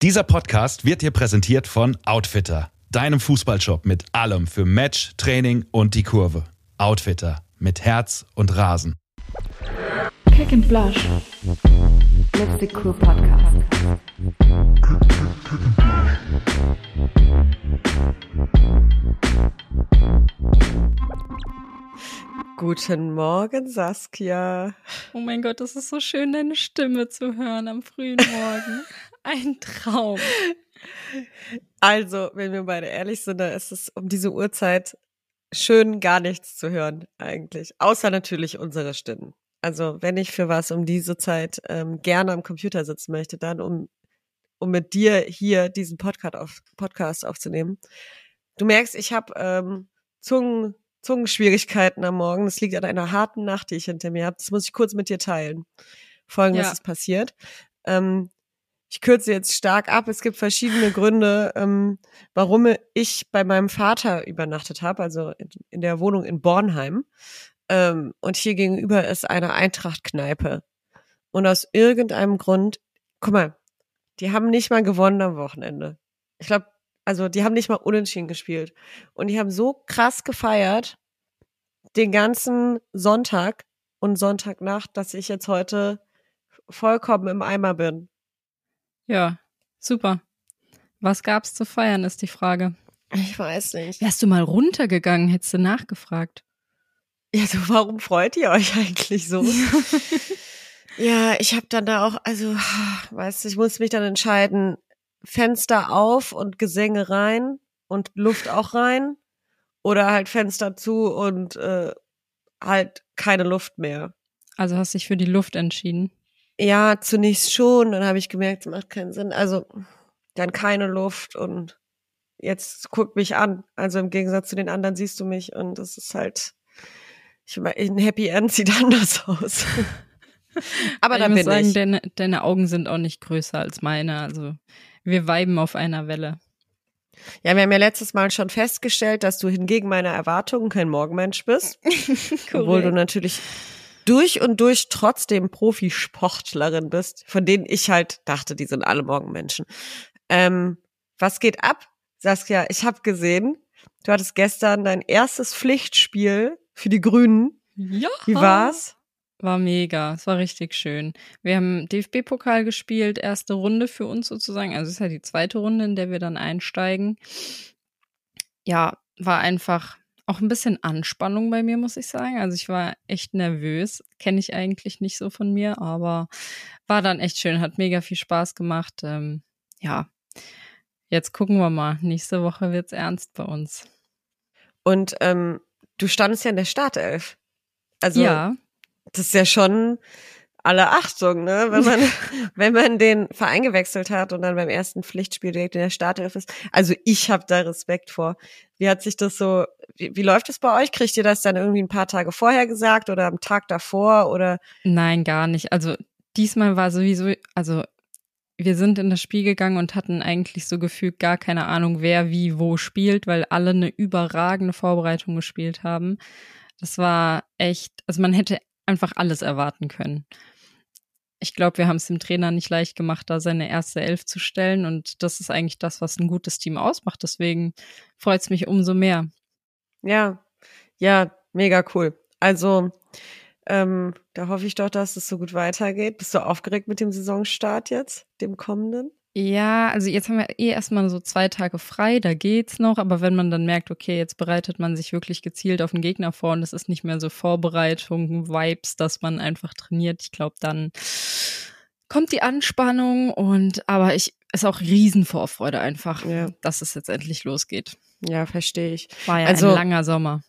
Dieser Podcast wird dir präsentiert von Outfitter, deinem Fußballshop mit allem für Match, Training und die Kurve. Outfitter mit Herz und Rasen. Kick and Blush. Let's be cool Podcast. Guten Morgen, Saskia. Oh mein Gott, es ist so schön, deine Stimme zu hören am frühen Morgen. Ein Traum. Also, wenn wir beide ehrlich sind, dann ist es um diese Uhrzeit schön, gar nichts zu hören, eigentlich. Außer natürlich unsere Stimmen. Also, wenn ich für was um diese Zeit ähm, gerne am Computer sitzen möchte, dann um, um mit dir hier diesen Podcast, auf, Podcast aufzunehmen. Du merkst, ich habe ähm, Zungen, Zungenschwierigkeiten am Morgen. Das liegt an einer harten Nacht, die ich hinter mir habe. Das muss ich kurz mit dir teilen. Folgendes Ja. ist passiert. Ähm, ich kürze jetzt stark ab. Es gibt verschiedene Gründe, ähm, warum ich bei meinem Vater übernachtet habe, also in, in der Wohnung in Bornheim. Ähm, und hier gegenüber ist eine Eintracht-Kneipe. Und aus irgendeinem Grund, guck mal, die haben nicht mal gewonnen am Wochenende. Ich glaube, also die haben nicht mal unentschieden gespielt. Und die haben so krass gefeiert den ganzen Sonntag und Sonntagnacht, dass ich jetzt heute vollkommen im Eimer bin. Ja, super. Was gab's zu feiern, ist die Frage. Ich weiß nicht. Wärst du mal runtergegangen, hättest du nachgefragt. Ja, so, warum freut ihr euch eigentlich so? ja, ich habe dann da auch, also, weißt du, ich muss mich dann entscheiden, Fenster auf und Gesänge rein und Luft auch rein oder halt Fenster zu und äh, halt keine Luft mehr. Also hast dich für die Luft entschieden. Ja, zunächst schon, dann habe ich gemerkt, es macht keinen Sinn. Also dann keine Luft und jetzt guck mich an. Also im Gegensatz zu den anderen siehst du mich und das ist halt, ich mein, ein Happy End sieht anders aus. Aber ich da muss bin sagen, ich. Deine, deine Augen sind auch nicht größer als meine. Also wir weiben auf einer Welle. Ja, wir haben ja letztes Mal schon festgestellt, dass du hingegen meiner Erwartungen kein Morgenmensch bist. Obwohl du natürlich durch und durch trotzdem Profisportlerin bist, von denen ich halt dachte, die sind alle Morgenmenschen. Ähm, was geht ab? Saskia, ich habe gesehen, du hattest gestern dein erstes Pflichtspiel für die Grünen. Ja. Wie war's? War mega, es war richtig schön. Wir haben DFB-Pokal gespielt, erste Runde für uns sozusagen. Also es ist ja die zweite Runde, in der wir dann einsteigen. Ja, war einfach auch ein bisschen Anspannung bei mir, muss ich sagen. Also ich war echt nervös. Kenne ich eigentlich nicht so von mir, aber war dann echt schön, hat mega viel Spaß gemacht. Ähm, ja, jetzt gucken wir mal. Nächste Woche wird's ernst bei uns. Und ähm, du standest ja in der Startelf. Also ja, das ist ja schon alle Achtung, ne? Wenn man, wenn man den Verein gewechselt hat und dann beim ersten Pflichtspiel direkt in der Startelf ist. Also ich habe da Respekt vor. Wie hat sich das so, wie, wie läuft es bei euch? Kriegt ihr das dann irgendwie ein paar Tage vorher gesagt oder am Tag davor oder? Nein, gar nicht. Also diesmal war sowieso, also wir sind in das Spiel gegangen und hatten eigentlich so gefühlt gar keine Ahnung, wer wie wo spielt, weil alle eine überragende Vorbereitung gespielt haben. Das war echt, also man hätte einfach alles erwarten können. Ich glaube, wir haben es dem Trainer nicht leicht gemacht, da seine erste Elf zu stellen und das ist eigentlich das, was ein gutes Team ausmacht. Deswegen freut es mich umso mehr. Ja, ja, mega cool. Also ähm, da hoffe ich doch, dass es so gut weitergeht. Bist du aufgeregt mit dem Saisonstart jetzt, dem kommenden? Ja, also jetzt haben wir eh erstmal so zwei Tage frei, da geht's noch, aber wenn man dann merkt, okay, jetzt bereitet man sich wirklich gezielt auf den Gegner vor und es ist nicht mehr so Vorbereitung, Vibes, dass man einfach trainiert, ich glaube, dann kommt die Anspannung und aber ich ist auch Riesenvorfreude einfach, Ja. dass es jetzt endlich losgeht. Ja, verstehe ich. War ja Also- ein langer Sommer.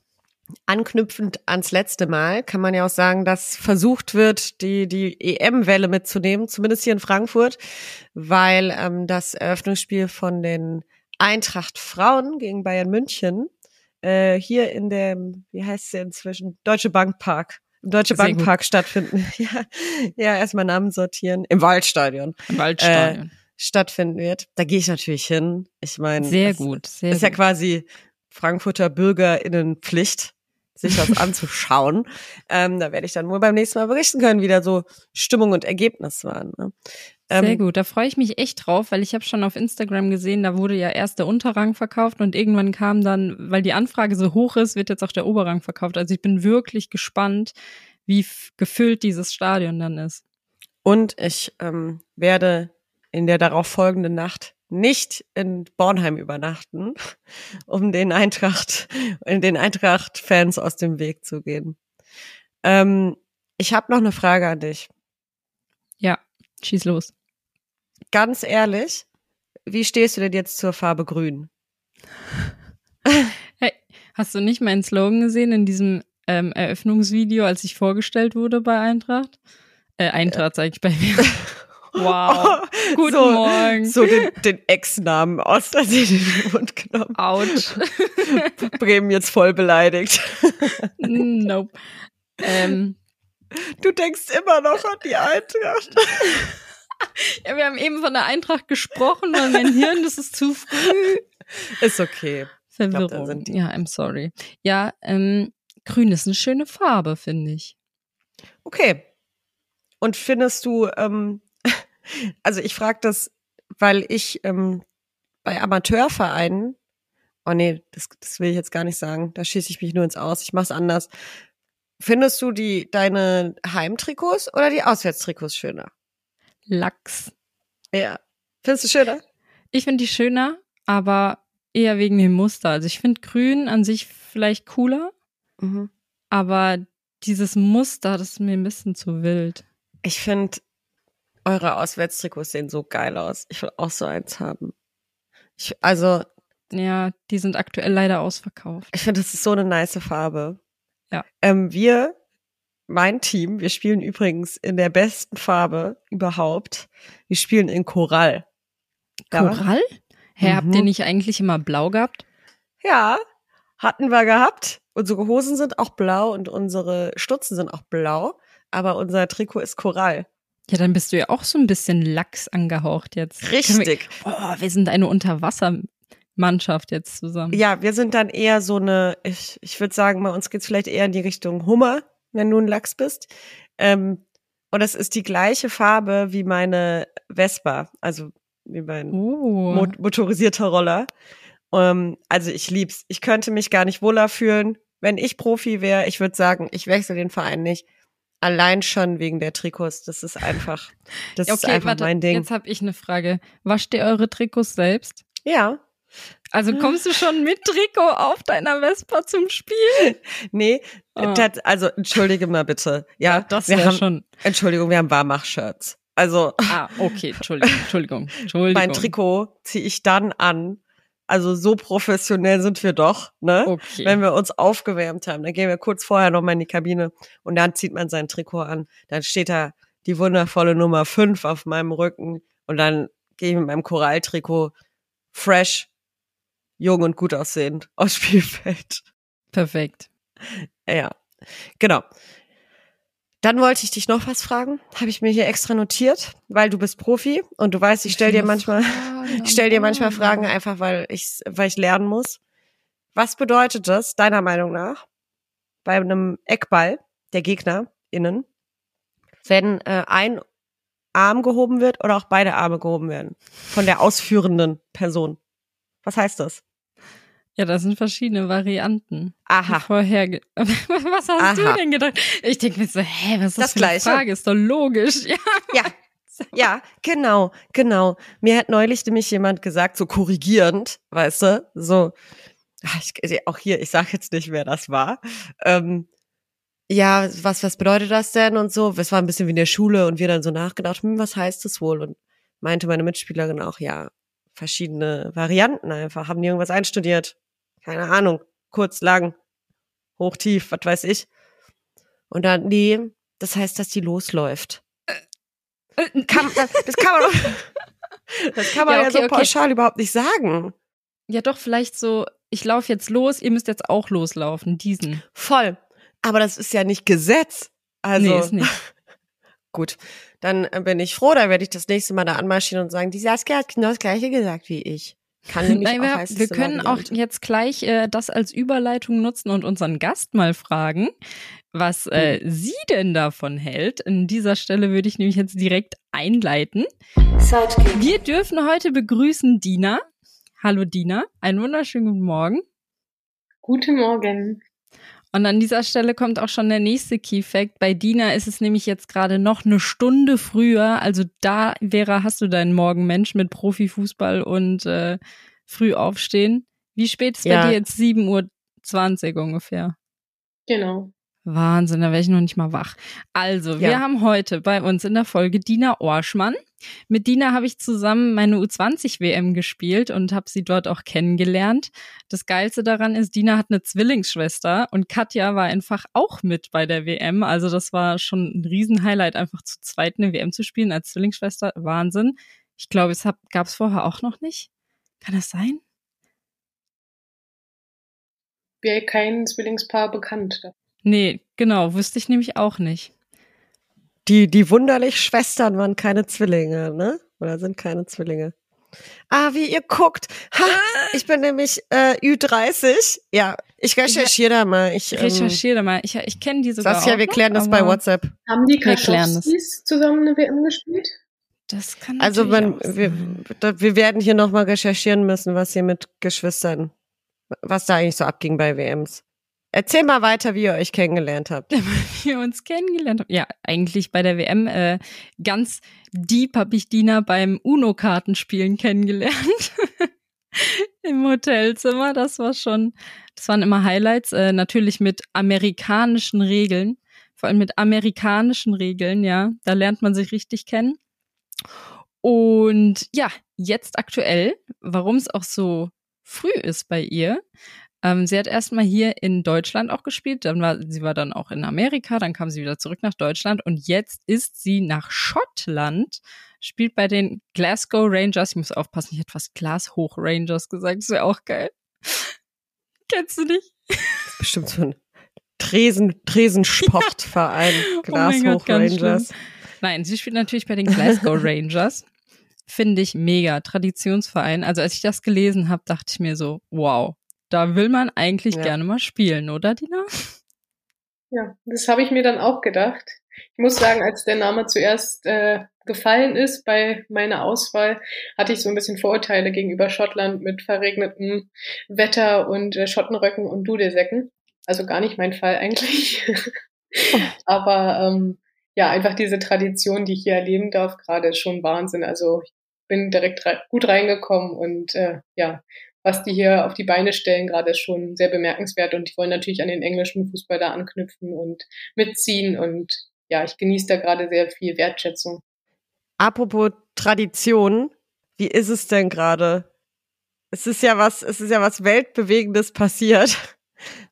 Anknüpfend ans letzte Mal kann man ja auch sagen, dass versucht wird, die, die EM-Welle mitzunehmen, zumindest hier in Frankfurt, weil ähm, das Eröffnungsspiel von den Eintracht Frauen gegen Bayern München äh, hier in dem, wie heißt sie inzwischen, Deutsche Bank Park, im Deutsche Sehr Bank. Park stattfinden. ja, ja, erstmal Namen sortieren. Im Waldstadion Im Waldstadion. stattfinden wird. Da gehe ich natürlich hin. Ich meine, sehr das- gut, sehr ist ja gut. quasi Frankfurter BürgerInnenpflicht, sich das anzuschauen. Ähm, da werde ich dann wohl beim nächsten Mal berichten können, wie da so Stimmung und Ergebnis waren. Ne? Sehr Ähm, gut, da freue ich mich echt drauf, weil ich habe schon auf Instagram gesehen, da wurde ja erst der Unterrang verkauft und irgendwann kam dann, weil die Anfrage so hoch ist, wird jetzt auch der Oberrang verkauft. Also ich bin wirklich gespannt, wie gefüllt dieses Stadion dann ist. Und ich ähm, werde in der darauf folgenden Nacht nicht in Bornheim übernachten, um den Eintracht, den Eintracht-Fans aus dem Weg zu gehen. Ähm, ich habe noch eine Frage an dich. Ja, schieß los. Ganz ehrlich, wie stehst du denn jetzt zur Farbe Grün? Hey, hast du nicht meinen Slogan gesehen in diesem ähm, Eröffnungsvideo, als ich vorgestellt wurde bei Eintracht? Äh, Eintracht, sag ich bei mir. Wow. Guten so, Morgen. So den, den Ex-Namen aus der den Mund genommen. Autsch. Bremen jetzt voll beleidigt. nope. Ähm, Du denkst immer noch an die Eintracht. ja, wir haben eben von der Eintracht gesprochen, weil mein Hirn, das ist zu früh. Ist okay. glaub, Verwirrung. sind die. ja, I'm sorry. Ja, ähm, grün ist eine schöne Farbe, finde ich. Okay. Und findest du, ähm, also ich frage das, weil ich ähm, bei Amateurvereinen, oh nee, das, das will ich jetzt gar nicht sagen, da schieße ich mich nur ins Aus, ich mach's anders. Findest du die deine Heimtrikots oder die Auswärtstrikots schöner? Lachs. Ja. Findest du schöner? Ich finde die schöner, aber eher wegen dem Muster. Also ich finde grün an sich vielleicht cooler, Mhm. aber dieses Muster, das ist mir ein bisschen zu wild. Ich finde, eure Auswärtstrikots sehen so geil aus. Ich will auch so eins haben. Ich, also, Ja, die sind aktuell leider ausverkauft. ich finde, das ist so eine nice Farbe. Ja. Ähm, wir, mein Team, wir spielen übrigens in der besten Farbe überhaupt. Wir spielen in Korall. Ja. Korall? Hä, habt ihr Mhm. nicht eigentlich immer blau gehabt? Ja, hatten wir gehabt. Unsere Hosen sind auch blau und unsere Stutzen sind auch blau. Aber unser Trikot ist Korall. Ja, dann bist du ja auch so ein bisschen Lachs angehaucht jetzt. Richtig. Wir, oh, wir sind eine Unterwassermannschaft jetzt zusammen. Ja, wir sind dann eher so eine, ich, ich würde sagen, bei uns geht's vielleicht eher in die Richtung Hummer, wenn du ein Lachs bist. Ähm, und es ist die gleiche Farbe wie meine Vespa, also wie mein Oh. mo motorisierter Roller. Ähm, also ich lieb's. Ich könnte mich gar nicht wohler fühlen. Wenn ich Profi wäre, ich würde sagen, ich wechsle den Verein nicht. Allein schon wegen der Trikots. Das ist einfach, das Ja, ist okay, einfach warte, mein Ding. jetzt habe ich eine Frage. Wascht ihr eure Trikots selbst? Ja. Also kommst du schon mit Trikot auf deiner Vespa zum Spiel? Nee, Ah. tat- also entschuldige mal bitte. Ja, Das wir wäre schon. Entschuldigung, wir haben Warmach-Shirts. Also Ah, okay, Entschuldigung, Entschuldigung, Entschuldigung. mein Trikot ziehe ich dann an. Also so professionell sind wir doch, ne? Okay. Wenn wir uns aufgewärmt haben, dann gehen wir kurz vorher nochmal in die Kabine und dann zieht man sein Trikot an. Dann steht da die wundervolle Nummer 5 auf meinem Rücken und dann gehe ich mit meinem Koralltrikot fresh, jung und gut aussehend aufs Spielfeld. Perfekt. Ja, genau. Dann wollte ich dich noch was fragen. Habe ich mir hier extra notiert, weil du bist Profi und du weißt, ich stell dir manchmal, ich stell dir manchmal Fragen einfach, weil ich, weil ich lernen muss. Was bedeutet das deiner Meinung nach bei einem Eckball der Gegner innen, wenn äh, ein Arm gehoben wird oder auch beide Arme gehoben werden von der ausführenden Person? Was heißt das? Ja, das sind verschiedene Varianten. Aha. Vorher. Was hast Aha. du denn gedacht? Ich denke mir so, hä, was ist das, Das für eine Gleiche. Frage? Ist doch logisch. Ja. Ja, ja, genau, genau. Mir hat neulich nämlich jemand gesagt, so korrigierend, weißt du, so, ach, ich, auch hier, ich sag jetzt nicht, wer das war. Ähm, ja, was, was bedeutet das denn und so? Es war ein bisschen wie in der Schule und wir dann so nachgedacht, hm, was heißt das wohl? Und meinte meine Mitspielerin auch, ja, verschiedene Varianten einfach. Haben die irgendwas einstudiert? Keine Ahnung. Kurz, lang, hoch, tief, was weiß ich. Und dann, nee, das heißt, dass die losläuft kann, das, das kann man doch, das kann man ja, Ja, okay, so okay. pauschal überhaupt nicht sagen. Ja, doch, vielleicht so, ich laufe jetzt los, ihr müsst jetzt auch loslaufen, diesen. Voll. Aber das ist ja nicht Gesetz. Also, nee, ist nicht. gut. Dann äh, bin ich froh, dann werde ich das nächste Mal da anmarschieren und sagen, die Saskia hat genau das gleiche gesagt wie ich. Kann nämlich Nein, auch wir, heißen, wir können auch jetzt gleich äh, das als Überleitung nutzen und unseren Gast mal fragen, was äh, sie denn davon hält. An dieser Stelle würde ich nämlich jetzt direkt einleiten. Sidekick. Wir dürfen heute begrüßen Dina. Hallo Dina, einen wunderschönen guten Morgen. Guten Morgen. Und an dieser Stelle kommt auch schon der nächste Key Fact. Bei Dina ist es nämlich jetzt gerade noch eine Stunde früher. Also da wäre, hast du deinen Morgenmensch mit Profifußball und äh, früh aufstehen. Wie spät ist Ja. bei dir jetzt? 7.20 Uhr ungefähr. Genau. Wahnsinn, da wäre ich noch nicht mal wach. Also, wir Ja. haben heute bei uns in der Folge Dina Orschmann. Mit Dina habe ich zusammen meine U20-WM gespielt und habe sie dort auch kennengelernt. Das Geilste daran ist, Dina hat eine Zwillingsschwester und Katja war einfach auch mit bei der WM. Also das war schon ein Riesenhighlight, einfach zu zweit eine WM zu spielen als Zwillingsschwester. Wahnsinn. Ich glaube, es gab es vorher auch noch nicht. Kann das sein? Wäre kein Zwillingspaar bekannt. Nee, genau, wüsste ich nämlich auch nicht. Die, die wunderlich Schwestern waren keine Zwillinge, ne? Oder sind keine Zwillinge. Ah, wie ihr guckt. Ha, ich bin nämlich äh, Ü30. Ja, ich recherchiere da mal. Ich, ähm, Recherchiere da mal. Ich, ich kenne die sogar Saskia, auch wir noch, klären das bei WhatsApp. Haben die Wir klären das. Kaschowskis zusammen eine WM gespielt? Das kann Also auch wir, wir werden hier nochmal recherchieren müssen, was hier mit Geschwistern, was da eigentlich so abging bei WMs. Erzähl mal weiter, wie ihr euch kennengelernt habt. wir uns kennengelernt haben. Ja, eigentlich bei der WM äh, ganz deep habe ich Dina beim Uno-Kartenspielen kennengelernt. Im Hotelzimmer. Das war schon, das waren immer Highlights. Äh, natürlich mit amerikanischen Regeln. Vor allem mit amerikanischen Regeln, ja. Da lernt man sich richtig kennen. Und ja, jetzt aktuell, warum es auch so früh ist bei ihr, ähm, sie hat erstmal hier in Deutschland auch gespielt, dann war sie war dann auch in Amerika, dann kam sie wieder zurück nach Deutschland und jetzt ist sie nach Schottland, spielt bei den Glasgow Rangers. Ich muss aufpassen, ich hätte fast Glashoch Rangers gesagt, das wäre auch geil. Kennst du nicht? Bestimmt so ein Tresen, Tresensportverein, Oh Gott, Glashoch ganz Rangers. Nein, sie spielt natürlich bei den Glasgow Rangers. Finde ich mega. Traditionsverein. Also als ich das gelesen habe, dachte ich mir so, wow, da will man eigentlich Ja. gerne mal spielen, oder Dina? Ja, das habe ich mir dann auch gedacht. Ich muss sagen, als der Name zuerst äh, gefallen ist bei meiner Auswahl, hatte ich so ein bisschen Vorurteile gegenüber Schottland mit verregnetem Wetter und äh, Schottenröcken und Dudelsäcken. Also gar nicht mein Fall eigentlich. Aber ähm, ja, einfach diese Tradition, die ich hier erleben darf, gerade schon Wahnsinn. Also ich bin direkt rei- gut reingekommen und äh, ja, was die hier auf die Beine stellen, gerade ist schon sehr bemerkenswert und die wollen natürlich an den englischen Fußball da anknüpfen und mitziehen und ja, ich genieße da gerade sehr viel Wertschätzung. Apropos Tradition, wie ist es denn gerade? Es ist ja was, es ist ja was weltbewegendes passiert.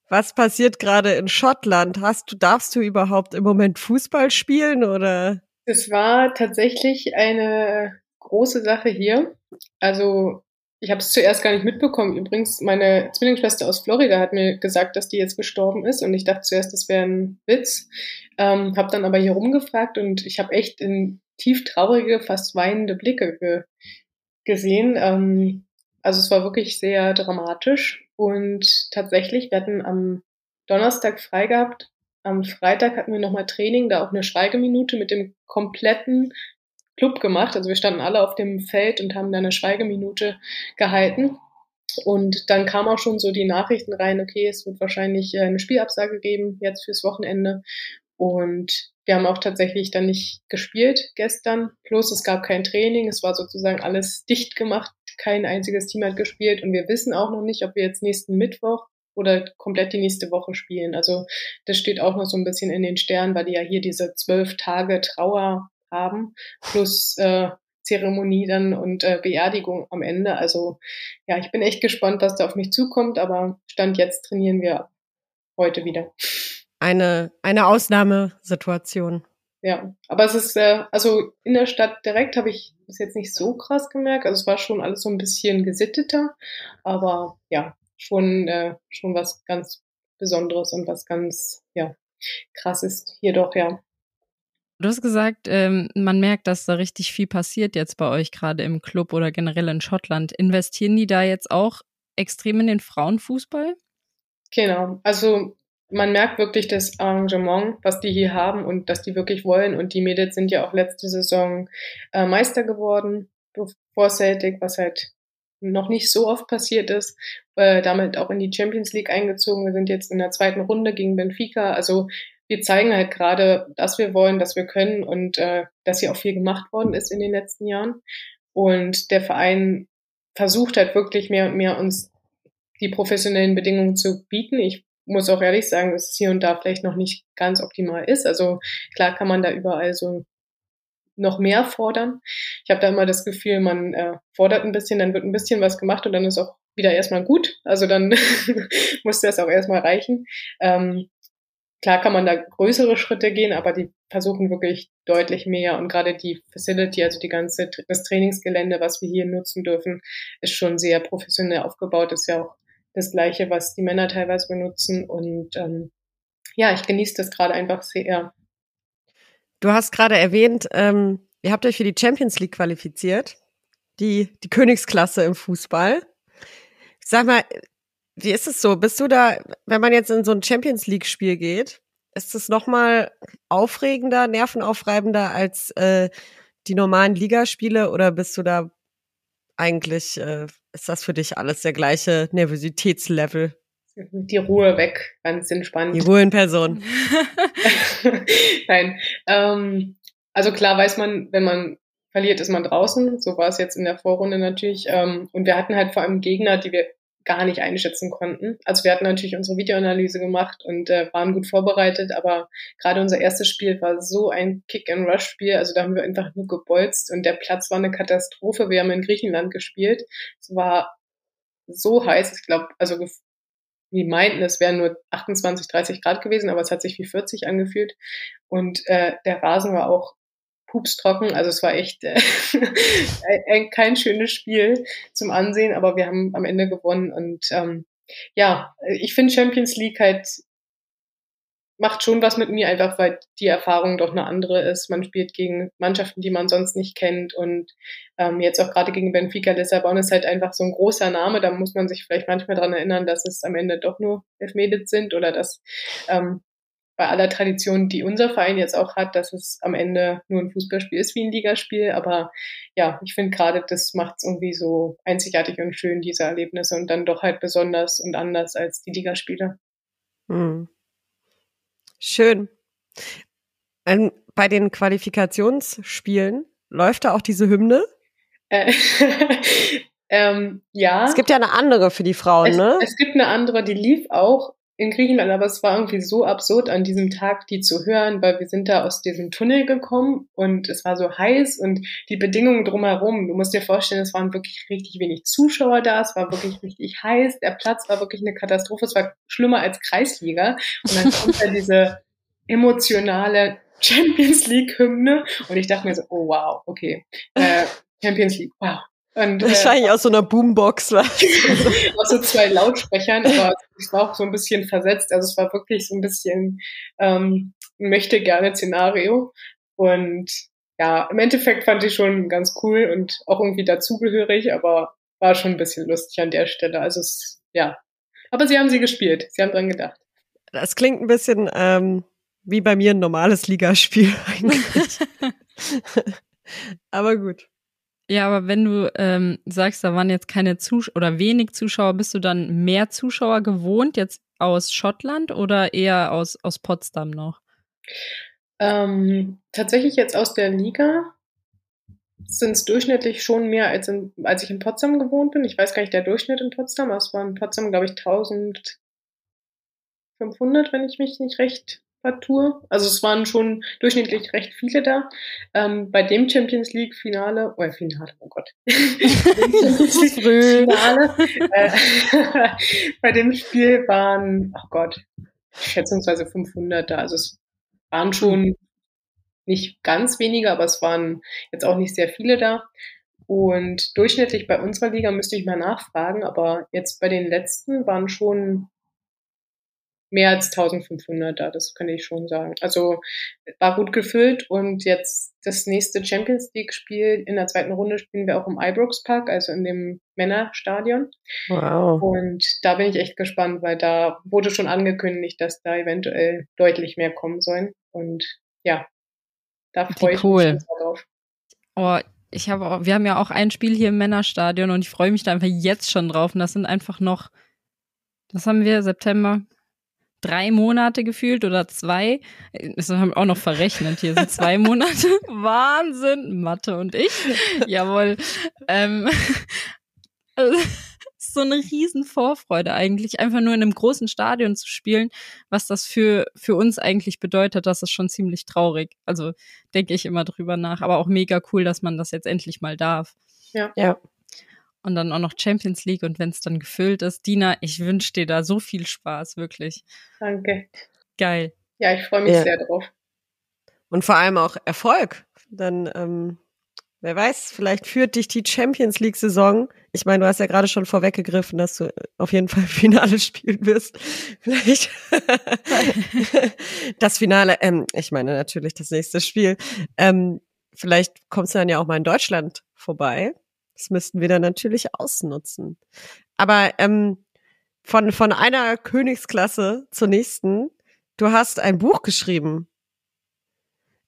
Was passiert gerade in Schottland? Hast du, darfst du überhaupt im Moment Fußball spielen oder? Es war tatsächlich eine große Sache hier. Also ich habe es zuerst gar nicht mitbekommen. Übrigens, meine Zwillingsschwester aus Florida hat mir gesagt, dass die jetzt gestorben ist und ich dachte zuerst, das wäre ein Witz. Ähm, habe dann aber hier rumgefragt und ich habe echt in tief traurige, fast weinende Blicke ge gesehen. Ähm, also es war wirklich sehr dramatisch und tatsächlich, wir hatten am Donnerstag frei gehabt. Am Freitag hatten wir nochmal Training, da auch eine Schweigeminute mit dem kompletten Club gemacht. Also wir standen alle auf dem Feld und haben da eine Schweigeminute gehalten. Und dann kam auch schon so die Nachrichten rein, okay, es wird wahrscheinlich äh, eine Spielabsage geben jetzt fürs Wochenende. Und wir haben auch tatsächlich dann nicht gespielt gestern. Plus es gab kein Training, es war sozusagen alles dicht gemacht. Kein einziges Team hat gespielt und wir wissen auch noch nicht, ob wir jetzt nächsten Mittwoch oder komplett die nächste Woche spielen. Also das steht auch noch so ein bisschen in den Sternen, weil die ja hier diese zwölf Tage Trauer haben, plus äh, Zeremonie dann und äh, Beerdigung am Ende. Also ja, ich bin echt gespannt, was da auf mich zukommt, aber Stand jetzt trainieren wir heute wieder. Eine, eine Ausnahmesituation. Ja, aber es ist, äh, also in der Stadt direkt habe ich das jetzt nicht so krass gemerkt. Also es war schon alles so ein bisschen gesitteter, aber ja, schon, äh, schon was ganz Besonderes und was ganz, ja, krass ist hier doch, ja. Du hast gesagt, ähm, man merkt, dass da richtig viel passiert jetzt bei euch gerade im Club oder generell in Schottland. Investieren die da jetzt auch extrem in den Frauenfußball? Genau. Also man merkt wirklich das Arrangement, was die hier haben und dass die wirklich wollen. Und die Mädels sind ja auch letzte Saison äh, Meister geworden vor Celtic, was halt noch nicht so oft passiert ist. Äh, damit auch in die Champions League eingezogen. Wir sind jetzt in der zweiten Runde gegen Benfica. Also wir zeigen halt gerade, dass wir wollen, dass wir können und äh, dass hier auch viel gemacht worden ist in den letzten Jahren. Und der Verein versucht halt wirklich mehr und mehr uns die professionellen Bedingungen zu bieten. Ich muss auch ehrlich sagen, dass es hier und da vielleicht noch nicht ganz optimal ist. Also klar kann man da überall so noch mehr fordern. Ich habe da immer das Gefühl, man äh, fordert ein bisschen, dann wird ein bisschen was gemacht und dann ist auch wieder erstmal gut. Also dann muss das auch erstmal reichen. Ähm, klar kann man da größere Schritte gehen, aber die versuchen wirklich deutlich mehr und gerade die Facility, also die ganze das Trainingsgelände, was wir hier nutzen dürfen, ist schon sehr professionell aufgebaut. Ist ja auch das Gleiche, was die Männer teilweise benutzen. Und ähm, ja, ich genieße das gerade einfach sehr. Du hast gerade erwähnt, ähm, ihr habt euch für die Champions League qualifiziert, die, die Königsklasse im Fußball. Sag mal, wie ist es so? Bist du da, wenn man jetzt in so ein Champions League-Spiel geht, ist es nochmal aufregender, nervenaufreibender als äh, die normalen Ligaspiele oder bist du da eigentlich äh, ist das für dich alles der gleiche Nervositätslevel? Die Ruhe weg, ganz entspannt. Die Ruhe in Person. Nein. Ähm, also klar weiß man, wenn man verliert, ist man draußen. So war es jetzt in der Vorrunde natürlich. Ähm, und wir hatten halt vor allem Gegner, die wir gar nicht einschätzen konnten. Also wir hatten natürlich unsere Videoanalyse gemacht und äh, waren gut vorbereitet, aber gerade unser erstes Spiel war so ein Kick-and-Rush-Spiel. Also da haben wir einfach nur gebolzt und der Platz war eine Katastrophe. Wir haben in Griechenland gespielt. Es war so heiß, ich glaube, also wir meinten, es wären nur 28, 30 Grad gewesen, aber es hat sich wie 40 angefühlt. Und äh, der Rasen war auch pupstrocken. Also es war echt äh, kein schönes Spiel zum Ansehen, aber wir haben am Ende gewonnen. Und ähm, ja, ich finde Champions League halt macht schon was mit mir, einfach weil die Erfahrung doch eine andere ist. Man spielt gegen Mannschaften, die man sonst nicht kennt und ähm, jetzt auch gerade gegen Benfica Lissabon ist halt einfach so ein großer Name. Da muss man sich vielleicht manchmal dran erinnern, dass es am Ende doch nur Elfmedet sind oder dass ähm, bei aller Tradition, die unser Verein jetzt auch hat, dass es am Ende nur ein Fußballspiel ist wie ein Ligaspiel. Aber ja, ich finde gerade, das macht es irgendwie so einzigartig und schön, diese Erlebnisse und dann doch halt besonders und anders als die Ligaspiele. Hm. Schön. Ähm, bei den Qualifikationsspielen läuft da auch diese Hymne? Äh, ähm, ja. Es gibt ja eine andere für die Frauen, es, ne? Es gibt eine andere, die lief auch in Griechenland, aber es war irgendwie so absurd an diesem Tag, die zu hören, weil wir sind da aus diesem Tunnel gekommen und es war so heiß und die Bedingungen drumherum, du musst dir vorstellen, es waren wirklich richtig wenig Zuschauer da, es war wirklich richtig heiß, der Platz war wirklich eine Katastrophe, es war schlimmer als Kreisliga. Und dann kommt da diese emotionale Champions League Hymne und ich dachte mir so, oh wow, okay, äh, Champions League, wow, und, Wahrscheinlich äh, aus so einer Boombox. aus so zwei Lautsprechern, aber ich war auch so ein bisschen versetzt. Also es war wirklich so ein bisschen ähm, möchte gerne Szenario. Und ja, im Endeffekt fand ich schon ganz cool und auch irgendwie dazugehörig, aber war schon ein bisschen lustig an der Stelle. Also es, ja. Aber sie haben sie gespielt. Sie haben dran gedacht. Das klingt ein bisschen ähm, wie bei mir ein normales Ligaspiel eigentlich. aber gut. Ja, aber wenn du ähm, sagst, da waren jetzt keine Zuschauer oder wenig Zuschauer, bist du dann mehr Zuschauer gewohnt jetzt aus Schottland oder eher aus, aus Potsdam noch? Ähm, tatsächlich jetzt aus der Liga sind es durchschnittlich schon mehr, als, in, als ich in Potsdam gewohnt bin. Ich weiß gar nicht der Durchschnitt in Potsdam, aber es waren in Potsdam, glaube ich, 1500, wenn ich mich nicht recht Tour. Also es waren schon durchschnittlich recht viele da. Ähm, bei dem Champions League Finale, oh Finale, oh Gott. Finale. Äh, bei dem Spiel waren, oh Gott, schätzungsweise 500 da. Also es waren schon nicht ganz wenige, aber es waren jetzt auch nicht sehr viele da. Und durchschnittlich bei unserer Liga müsste ich mal nachfragen, aber jetzt bei den letzten waren schon mehr als 1500 da, das kann ich schon sagen. Also war gut gefüllt und jetzt das nächste Champions League Spiel in der zweiten Runde spielen wir auch im Ibrox Park, also in dem Männerstadion. Wow. Und da bin ich echt gespannt, weil da wurde schon angekündigt, dass da eventuell deutlich mehr kommen sollen. Und ja, da freue ich cool. mich drauf. Oh, ich habe auch, wir haben ja auch ein Spiel hier im Männerstadion und ich freue mich da einfach jetzt schon drauf. Und das sind einfach noch, das haben wir, September, drei Monate gefühlt oder zwei. Das haben wir auch noch verrechnet. Hier sind zwei Monate. Wahnsinn. Mathe und ich. Jawohl. Ähm, also, so eine riesen Vorfreude eigentlich, einfach nur in einem großen Stadion zu spielen, was das für, für uns eigentlich bedeutet, das ist schon ziemlich traurig. Also denke ich immer drüber nach, aber auch mega cool, dass man das jetzt endlich mal darf. Ja. Ja. Und dann auch noch Champions League und wenn es dann gefüllt ist. Dina, ich wünsche dir da so viel Spaß, wirklich. Danke. Geil. Ja, ich freue mich Ja. sehr drauf. Und vor allem auch Erfolg. Dann, ähm, wer weiß, vielleicht führt dich die Champions League-Saison. Ich meine, du hast ja gerade schon vorweggegriffen, dass du auf jeden Fall Finale spielen wirst. Vielleicht das Finale, ähm, ich meine natürlich das nächste Spiel. Ähm, vielleicht kommst du dann ja auch mal in Deutschland vorbei. Das müssten wir dann natürlich ausnutzen. Aber ähm, von, von einer Königsklasse zur nächsten, du hast ein Buch geschrieben.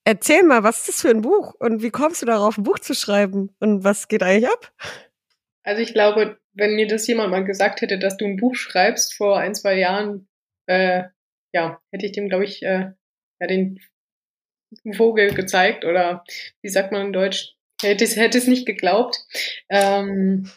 Erzähl mal, was ist das für ein Buch und wie kommst du darauf, ein Buch zu schreiben und was geht eigentlich ab? Also ich glaube, wenn mir das jemand mal gesagt hätte, dass du ein Buch schreibst vor ein, zwei Jahren, äh, ja, hätte ich dem, glaube ich, äh, ja, den Vogel gezeigt oder wie sagt man in Deutsch? Hätte es, hätte es nicht geglaubt. Ähm,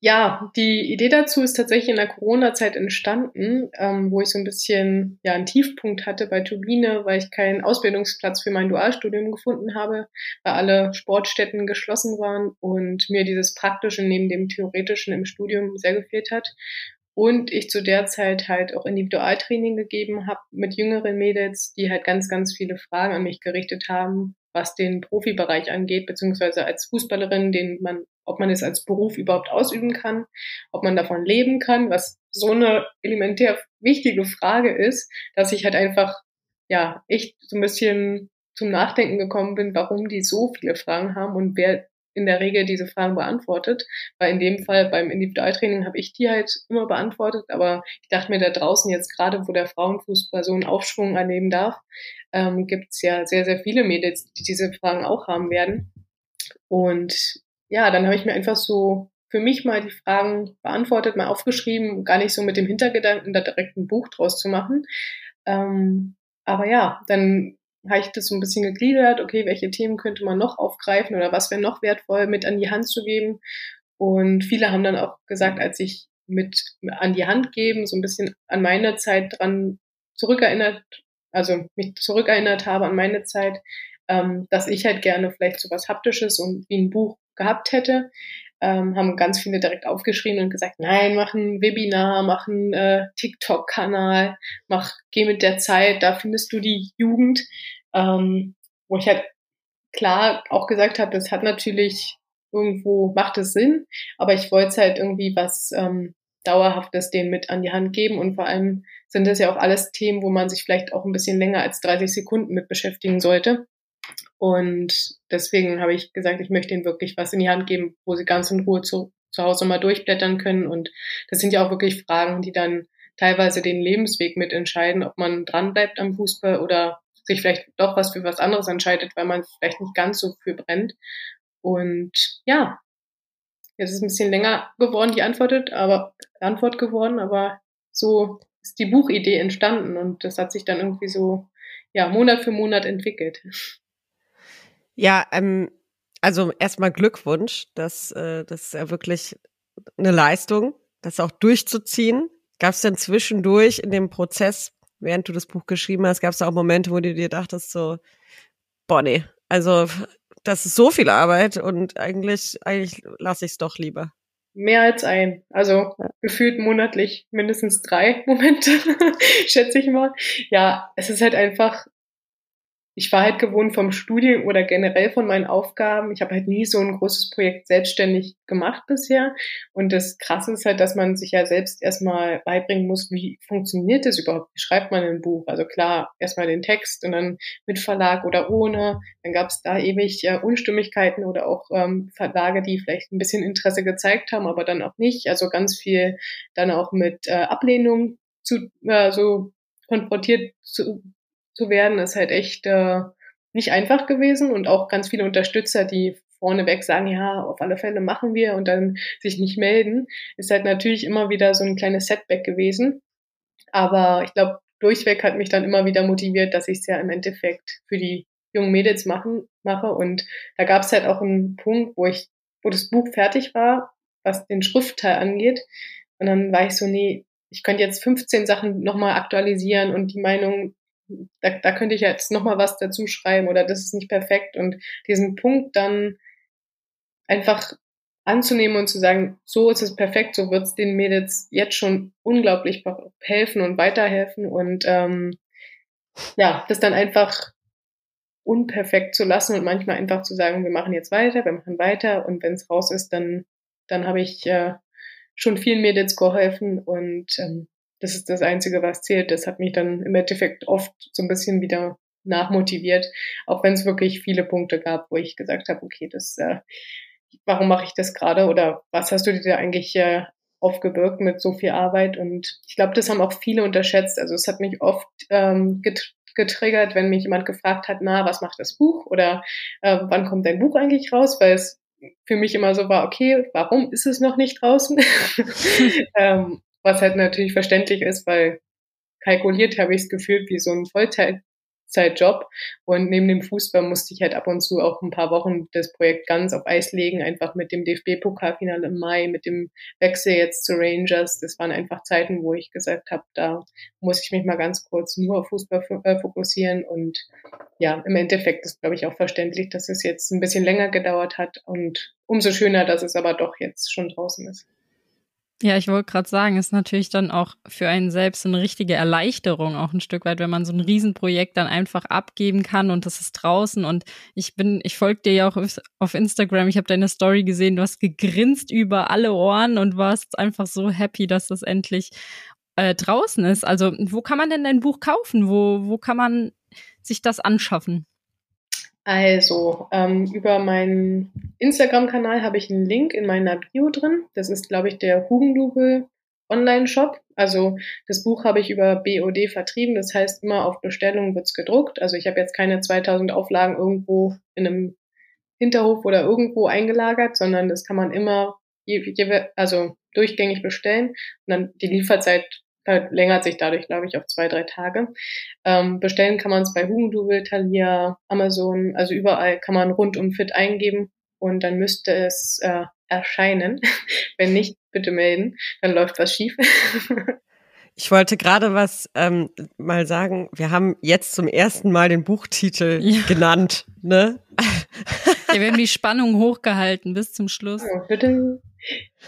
ja, die Idee dazu ist tatsächlich in der Corona-Zeit entstanden, ähm, wo ich so ein bisschen ja einen Tiefpunkt hatte bei Turbine, weil ich keinen Ausbildungsplatz für mein Dualstudium gefunden habe, weil alle Sportstätten geschlossen waren und mir dieses Praktische neben dem Theoretischen im Studium sehr gefehlt hat. Und ich zu der Zeit halt auch Individualtraining gegeben habe mit jüngeren Mädels, die halt ganz, ganz viele Fragen an mich gerichtet haben, was den Profibereich angeht, beziehungsweise als Fußballerin, den man, ob man es als Beruf überhaupt ausüben kann, ob man davon leben kann, was so eine elementär wichtige Frage ist, dass ich halt einfach, ja, echt so ein bisschen zum Nachdenken gekommen bin, warum die so viele Fragen haben und wer in der Regel diese Fragen beantwortet. Weil in dem Fall beim Individualtraining habe ich die halt immer beantwortet, aber ich dachte mir da draußen jetzt gerade, wo der Frauenfußball so einen Aufschwung erleben darf, ähm, gibt es ja sehr, sehr viele Mädels, die diese Fragen auch haben werden. Und ja, dann habe ich mir einfach so für mich mal die Fragen beantwortet, mal aufgeschrieben, gar nicht so mit dem Hintergedanken, da direkt ein Buch draus zu machen. Ähm, aber ja, dann habe ich das so ein bisschen gegliedert, okay, welche Themen könnte man noch aufgreifen oder was wäre noch wertvoll mit an die Hand zu geben. Und viele haben dann auch gesagt, als ich mit an die Hand geben, so ein bisschen an meine Zeit dran zurückerinnert, also mich zurückerinnert habe an meine Zeit, ähm, dass ich halt gerne vielleicht so was Haptisches und wie ein Buch gehabt hätte. Ähm, haben ganz viele direkt aufgeschrieben und gesagt, nein, mach ein Webinar, mach einen äh, TikTok-Kanal, mach, geh mit der Zeit, da findest du die Jugend. Ähm, wo ich halt klar auch gesagt habe, das hat natürlich irgendwo, macht es Sinn, aber ich wollte halt irgendwie was ähm, Dauerhaftes denen mit an die Hand geben und vor allem sind das ja auch alles Themen, wo man sich vielleicht auch ein bisschen länger als 30 Sekunden mit beschäftigen sollte. Und deswegen habe ich gesagt, ich möchte ihnen wirklich was in die Hand geben, wo sie ganz in Ruhe zu, zu Hause mal durchblättern können. Und das sind ja auch wirklich Fragen, die dann teilweise den Lebensweg mitentscheiden, ob man dranbleibt am Fußball oder sich vielleicht doch was für was anderes entscheidet, weil man vielleicht nicht ganz so für brennt. Und ja, jetzt ist ein bisschen länger geworden, die Antwort, aber Antwort geworden, aber so ist die Buchidee entstanden und das hat sich dann irgendwie so ja Monat für Monat entwickelt. Ja, ähm, also erstmal Glückwunsch, dass äh, das ist ja wirklich eine Leistung, das auch durchzuziehen. Gab es denn zwischendurch in dem Prozess, während du das Buch geschrieben hast, gab es auch Momente, wo du dir dachtest so, boah nee, also das ist so viel Arbeit und eigentlich eigentlich lasse ich es doch lieber. Mehr als ein. Also Ja. gefühlt monatlich mindestens drei Momente, schätze ich mal. Ja, es ist halt einfach, ich war halt gewohnt vom Studium oder generell von meinen Aufgaben. Ich habe halt nie so ein großes Projekt selbstständig gemacht bisher. Und das Krasse ist halt, dass man sich ja selbst erstmal beibringen muss, wie funktioniert das überhaupt? Wie schreibt man ein Buch? Also klar, erstmal den Text und dann mit Verlag oder ohne. Dann gab es da ewig äh, Unstimmigkeiten oder auch ähm, Verlage, die vielleicht ein bisschen Interesse gezeigt haben, aber dann auch nicht. Also ganz viel dann auch mit äh, Ablehnung zu, äh, so konfrontiert zu, zu werden, ist halt echt äh, nicht einfach gewesen und auch ganz viele Unterstützer, die vorneweg sagen, ja, auf alle Fälle machen wir und dann sich nicht melden, ist halt natürlich immer wieder so ein kleines Setback gewesen. Aber ich glaube, durchweg hat mich dann immer wieder motiviert, dass ich es ja im Endeffekt für die jungen Mädels machen, mache. Und da gab es halt auch einen Punkt, wo ich, wo das Buch fertig war, was den Schriftteil angeht. Und dann war ich so, nee, ich könnte jetzt 15 Sachen nochmal aktualisieren und die Meinung da, da könnte ich jetzt noch mal was dazu schreiben oder das ist nicht perfekt. Und diesen Punkt dann einfach anzunehmen und zu sagen, so ist es perfekt, so wird es den Mädels jetzt schon unglaublich helfen und weiterhelfen. Und ähm, ja, das dann einfach unperfekt zu lassen und manchmal einfach zu sagen, wir machen jetzt weiter, wir machen weiter. Und wenn es raus ist, dann dann habe ich äh, schon vielen Mädels geholfen. Und ähm, das ist das Einzige, was zählt. Das hat mich dann im Endeffekt oft so ein bisschen wieder nachmotiviert, auch wenn es wirklich viele Punkte gab, wo ich gesagt habe, okay, das, äh, warum mache ich das gerade oder was hast du dir da eigentlich äh, aufgebürgt mit so viel Arbeit? Und ich glaube, das haben auch viele unterschätzt. Also es hat mich oft ähm, get getriggert, wenn mich jemand gefragt hat, na, was macht das Buch oder äh, wann kommt dein Buch eigentlich raus? Weil es für mich immer so war, okay, warum ist es noch nicht draußen? ähm, was halt natürlich verständlich ist, weil kalkuliert habe ich es gefühlt wie so ein Vollzeitjob. Und neben dem Fußball musste ich halt ab und zu auch ein paar Wochen das Projekt ganz auf Eis legen, einfach mit dem DFB-Pokalfinale im Mai, mit dem Wechsel jetzt zu Rangers. Das waren einfach Zeiten, wo ich gesagt habe, da muss ich mich mal ganz kurz nur auf Fußball äh, fokussieren. Und ja, im Endeffekt ist, glaube ich, auch verständlich, dass es jetzt ein bisschen länger gedauert hat und umso schöner, dass es aber doch jetzt schon draußen ist. Ja, ich wollte gerade sagen, ist natürlich dann auch für einen selbst eine richtige Erleichterung auch ein Stück weit, wenn man so ein Riesenprojekt dann einfach abgeben kann und das ist draußen und ich bin, ich folge dir ja auch auf Instagram, ich habe deine Story gesehen, du hast gegrinst über alle Ohren und warst einfach so happy, dass das endlich äh, draußen ist. Also, wo kann man denn dein Buch kaufen? Wo, wo kann man sich das anschaffen? Also, ähm, über meinen Instagram-Kanal habe ich einen Link in meiner Bio drin. Das ist, glaube ich, der Hugendubel Online-Shop. Also das Buch habe ich über BOD vertrieben. Das heißt, immer auf Bestellung wird's gedruckt. Also ich habe jetzt keine 2000 Auflagen irgendwo in einem Hinterhof oder irgendwo eingelagert, sondern das kann man immer also durchgängig bestellen. Und dann die Lieferzeit verlängert sich dadurch, glaube ich, auf zwei, drei Tage. Ähm, bestellen kann man es bei Hugendubel, Thalia, Amazon, also überall kann man rund um Fit eingeben und dann müsste es äh, erscheinen. Wenn nicht, bitte melden, dann läuft was schief. Ich wollte gerade was ähm, mal sagen. Wir haben jetzt zum ersten Mal den Buchtitel ja. genannt, ne? Ja, wir haben die Spannung hochgehalten bis zum Schluss. Ja, bitte.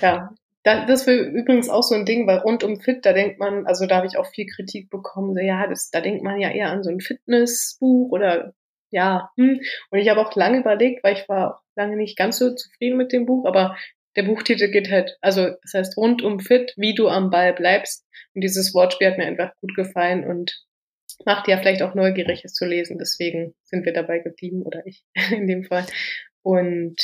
Ja, das wäre übrigens auch so ein Ding, weil rund um Fit, da denkt man, also da habe ich auch viel Kritik bekommen, so, ja, das, da denkt man ja eher an so ein Fitnessbuch oder ja, hm. Und ich habe auch lange überlegt, weil ich war lange nicht ganz so zufrieden mit dem Buch, aber der Buchtitel geht halt, also das heißt rund um Fit, wie du am Ball bleibst. Und dieses Wortspiel hat mir einfach gut gefallen und macht ja vielleicht auch neugierig, es zu lesen. Deswegen sind wir dabei geblieben, oder ich in dem Fall. Und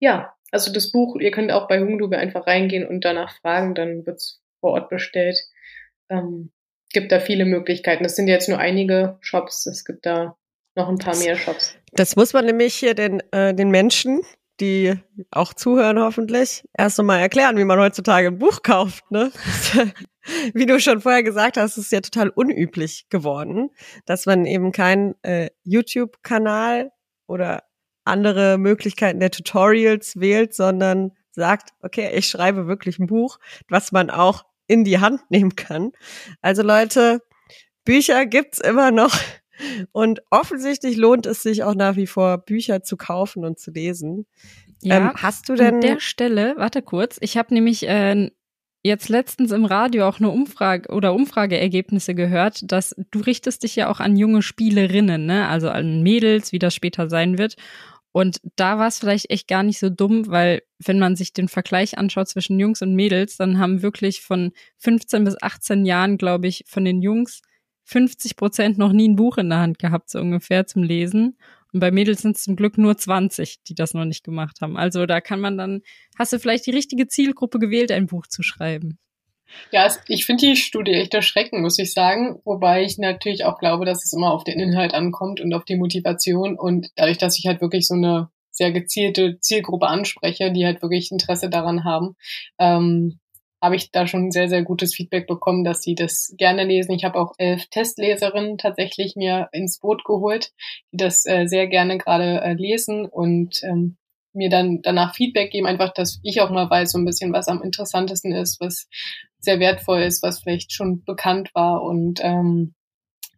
ja, also das Buch, ihr könnt auch bei Hungdube einfach reingehen und danach fragen, dann wird's vor Ort bestellt. Ähm, gibt da viele Möglichkeiten. Das sind jetzt nur einige Shops, es gibt da noch ein paar mehr Shops. Das muss man nämlich hier den, äh, den Menschen, die auch zuhören hoffentlich, erst einmal erklären, wie man heutzutage ein Buch kauft. Ne? wie du schon vorher gesagt hast, ist ja total unüblich geworden, dass man eben keinen äh, YouTube-Kanal oder andere Möglichkeiten der Tutorials wählt, sondern sagt, okay, ich schreibe wirklich ein Buch, was man auch in die Hand nehmen kann. Also Leute, Bücher gibt's immer noch und offensichtlich lohnt es sich auch nach wie vor, Bücher zu kaufen und zu lesen. Ja, ähm, hast du denn an der Stelle, warte kurz, ich habe nämlich äh, jetzt letztens im Radio auch eine Umfrage oder Umfrageergebnisse gehört, dass du richtest dich ja auch an junge Spielerinnen, ne? Also an Mädels, wie das später sein wird. Und da war es vielleicht echt gar nicht so dumm, weil wenn man sich den Vergleich anschaut zwischen Jungs und Mädels, dann haben wirklich von 15 bis 18 Jahren, glaube ich, von den Jungs 50 Prozent noch nie ein Buch in der Hand gehabt, so ungefähr zum Lesen. Und bei Mädels sind es zum Glück nur 20, die das noch nicht gemacht haben. Also da kann man dann, hast du vielleicht die richtige Zielgruppe gewählt, ein Buch zu schreiben. Ja, ich finde die Studie echt erschreckend, muss ich sagen. Wobei ich natürlich auch glaube, dass es immer auf den Inhalt ankommt und auf die Motivation. Und dadurch, dass ich halt wirklich so eine sehr gezielte Zielgruppe anspreche, die halt wirklich Interesse daran haben, ähm, habe ich da schon sehr, sehr gutes Feedback bekommen, dass sie das gerne lesen. Ich habe auch elf Testleserinnen tatsächlich mir ins Boot geholt, die das äh, sehr gerne gerade äh, lesen und ähm, mir dann danach Feedback geben, einfach, dass ich auch mal weiß, so ein bisschen, was am interessantesten ist, was sehr wertvoll ist, was vielleicht schon bekannt war. Und ähm,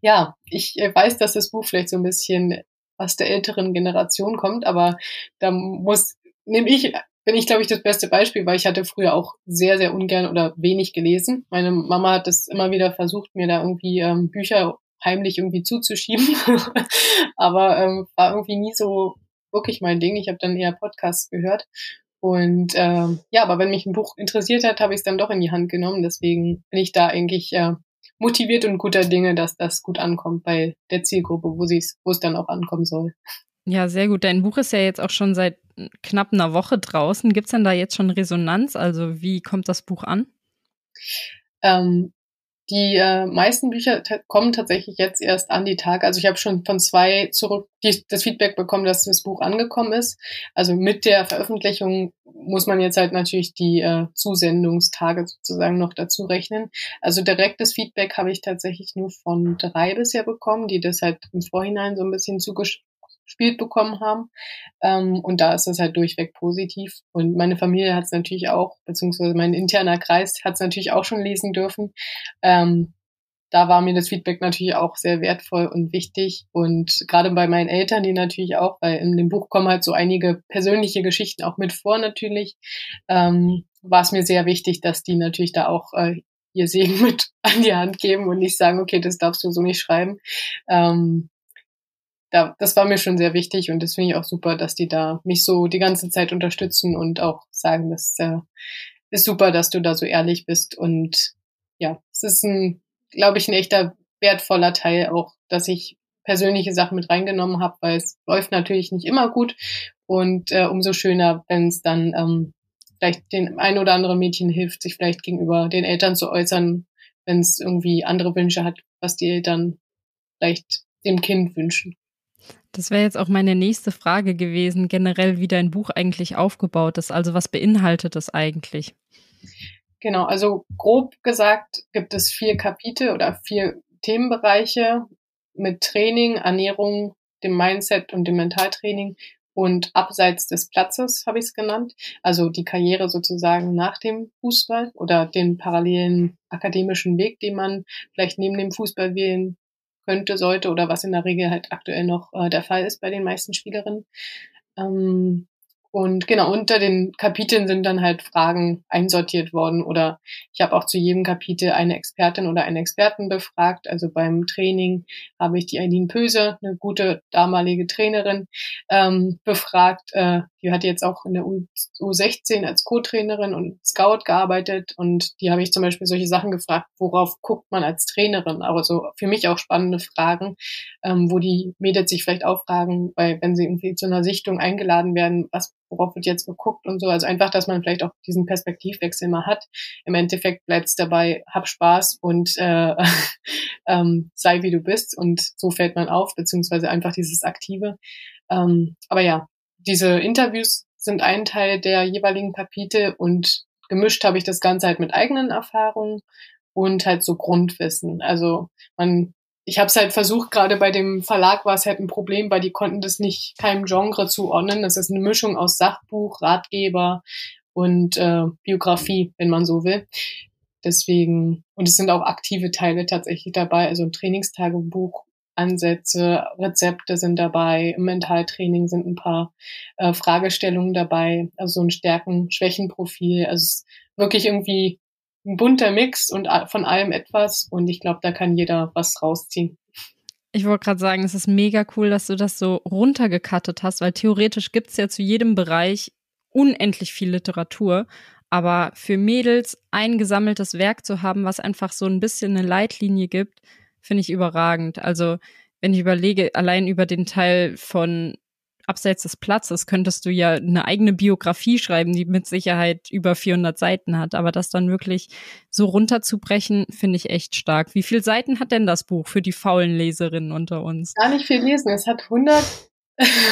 ja, ich äh, weiß, dass das Buch vielleicht so ein bisschen aus der älteren Generation kommt, aber da muss, nehme ich bin ich, glaube ich, das beste Beispiel, weil ich hatte früher auch sehr, sehr ungern oder wenig gelesen. Meine Mama hat das immer wieder versucht, mir da irgendwie ähm, Bücher heimlich irgendwie zuzuschieben, aber ähm, war irgendwie nie so wirklich mein Ding. Ich habe dann eher Podcasts gehört. Und ähm, ja, aber wenn mich ein Buch interessiert hat, habe ich es dann doch in die Hand genommen. Deswegen bin ich da eigentlich äh, motiviert und guter Dinge, dass das gut ankommt bei der Zielgruppe, wo wo es dann auch ankommen soll. Ja, sehr gut. Dein Buch ist ja jetzt auch schon seit knapp einer Woche draußen. Gibt es denn da jetzt schon Resonanz? Also wie kommt das Buch an? Ähm, die äh, meisten Bücher kommen tatsächlich jetzt erst an die Tage. Also ich habe schon von zwei zurück die, das Feedback bekommen, dass das Buch angekommen ist. Also mit der Veröffentlichung muss man jetzt halt natürlich die äh, Zusendungstage sozusagen noch dazu rechnen. Also direktes Feedback habe ich tatsächlich nur von drei bisher bekommen, die das halt im Vorhinein so ein bisschen zugesch gespielt bekommen haben. Ähm, und da ist es halt durchweg positiv. Und meine Familie hat es natürlich auch, beziehungsweise mein interner Kreis hat es natürlich auch schon lesen dürfen. Ähm, da war mir das Feedback natürlich auch sehr wertvoll und wichtig. Und gerade bei meinen Eltern, die natürlich auch, weil in dem Buch kommen halt so einige persönliche Geschichten auch mit vor natürlich, ähm, war es mir sehr wichtig, dass die natürlich da auch äh, ihr Segen mit an die Hand geben und nicht sagen, okay, das darfst du so nicht schreiben. Ähm, da, das war mir schon sehr wichtig und das finde ich auch super, dass die da mich so die ganze Zeit unterstützen und auch sagen, das äh, ist super, dass du da so ehrlich bist und ja, es ist ein, glaube ich, ein echter wertvoller Teil auch, dass ich persönliche Sachen mit reingenommen habe, weil es läuft natürlich nicht immer gut und äh, umso schöner, wenn es dann ähm, vielleicht den ein oder anderen Mädchen hilft, sich vielleicht gegenüber den Eltern zu äußern, wenn es irgendwie andere Wünsche hat, was die Eltern vielleicht dem Kind wünschen. Das wäre jetzt auch meine nächste Frage gewesen, generell, wie dein Buch eigentlich aufgebaut ist. Also was beinhaltet es eigentlich? Genau, also grob gesagt gibt es vier Kapitel oder vier Themenbereiche mit Training, Ernährung, dem Mindset und dem Mentaltraining und abseits des Platzes habe ich es genannt. Also die Karriere sozusagen nach dem Fußball oder den parallelen akademischen Weg, den man vielleicht neben dem Fußball wählen könnte, sollte oder was in der Regel halt aktuell noch äh, der Fall ist bei den meisten Spielerinnen. Ähm, und genau, unter den Kapiteln sind dann halt Fragen einsortiert worden oder ich habe auch zu jedem Kapitel eine Expertin oder einen Experten befragt. Also beim Training habe ich die Eileen Pöse, eine gute damalige Trainerin, ähm, befragt. Äh, die hat jetzt auch in der U U16 als Co-Trainerin und Scout gearbeitet und die habe ich zum Beispiel solche Sachen gefragt, worauf guckt man als Trainerin? Aber so für mich auch spannende Fragen, ähm, wo die Mädels sich vielleicht auch fragen, weil wenn sie irgendwie zu einer Sichtung eingeladen werden, was worauf wird jetzt geguckt und so. Also einfach, dass man vielleicht auch diesen Perspektivwechsel mal hat. Im Endeffekt bleibt es dabei, hab Spaß und äh, ähm, sei wie du bist und so fällt man auf, beziehungsweise einfach dieses Aktive. Ähm, aber ja, diese Interviews sind ein Teil der jeweiligen Kapitel und gemischt habe ich das Ganze halt mit eigenen Erfahrungen und halt so Grundwissen. Also man ich habe es halt versucht, gerade bei dem Verlag war es halt ein Problem, weil die konnten das nicht keinem Genre zuordnen. Das ist eine Mischung aus Sachbuch, Ratgeber und äh, Biografie, wenn man so will. Deswegen, und es sind auch aktive Teile tatsächlich dabei, also ein Trainingstagebuch, Ansätze, Rezepte sind dabei, im Mentaltraining sind ein paar äh, Fragestellungen dabei, also so ein Stärken-Schwächen-Profil. Also wirklich irgendwie ein bunter Mix und von allem etwas und ich glaube, da kann jeder was rausziehen. Ich wollte gerade sagen, es ist mega cool, dass du das so runtergekattet hast, weil theoretisch gibt's ja zu jedem Bereich unendlich viel Literatur. Aber für Mädels ein gesammeltes Werk zu haben, was einfach so ein bisschen eine Leitlinie gibt, finde ich überragend. Also, wenn ich überlege, allein über den Teil von abseits des Platzes könntest du ja eine eigene Biografie schreiben, die mit Sicherheit über 400 Seiten hat. Aber das dann wirklich so runterzubrechen, finde ich echt stark. Wie viele Seiten hat denn das Buch für die faulen Leserinnen unter uns? Gar nicht viel lesen. Es hat 100,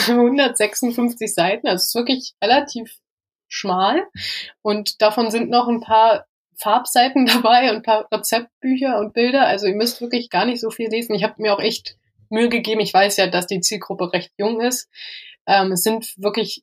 156 Seiten. Also es ist wirklich relativ schmal. Und davon sind noch ein paar Farbseiten dabei und ein paar Rezeptbücher und Bilder. Also ihr müsst wirklich gar nicht so viel lesen. Ich habe mir auch echt Mühe gegeben. Ich weiß ja, dass die Zielgruppe recht jung ist. Ähm, es sind wirklich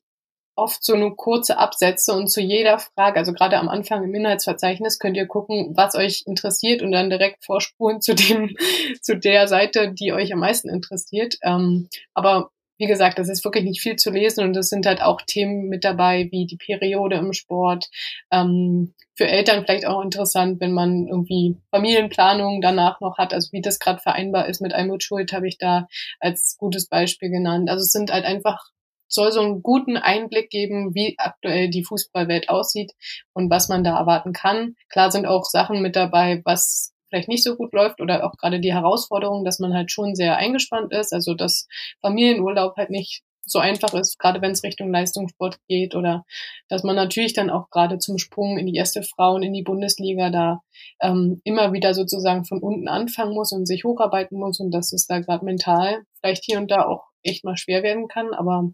oft so nur kurze Absätze und zu jeder Frage, also gerade am Anfang im Inhaltsverzeichnis könnt ihr gucken, was euch interessiert und dann direkt vorspulen zu dem, zu der Seite, die euch am meisten interessiert. Ähm, aber wie gesagt, das ist wirklich nicht viel zu lesen und es sind halt auch Themen mit dabei, wie die Periode im Sport. Ähm, für Eltern vielleicht auch interessant, wenn man irgendwie Familienplanung danach noch hat, also wie das gerade vereinbar ist mit Almut Schuld, habe ich da als gutes Beispiel genannt. Also es sind halt einfach soll so einen guten Einblick geben, wie aktuell die Fußballwelt aussieht und was man da erwarten kann. Klar sind auch Sachen mit dabei, was vielleicht nicht so gut läuft oder auch gerade die Herausforderung, dass man halt schon sehr eingespannt ist, also dass Familienurlaub halt nicht so einfach ist, gerade wenn es Richtung Leistungssport geht oder dass man natürlich dann auch gerade zum Sprung in die erste Frauen in die Bundesliga da ähm, immer wieder sozusagen von unten anfangen muss und sich hocharbeiten muss und dass es da gerade mental vielleicht hier und da auch echt mal schwer werden kann. Aber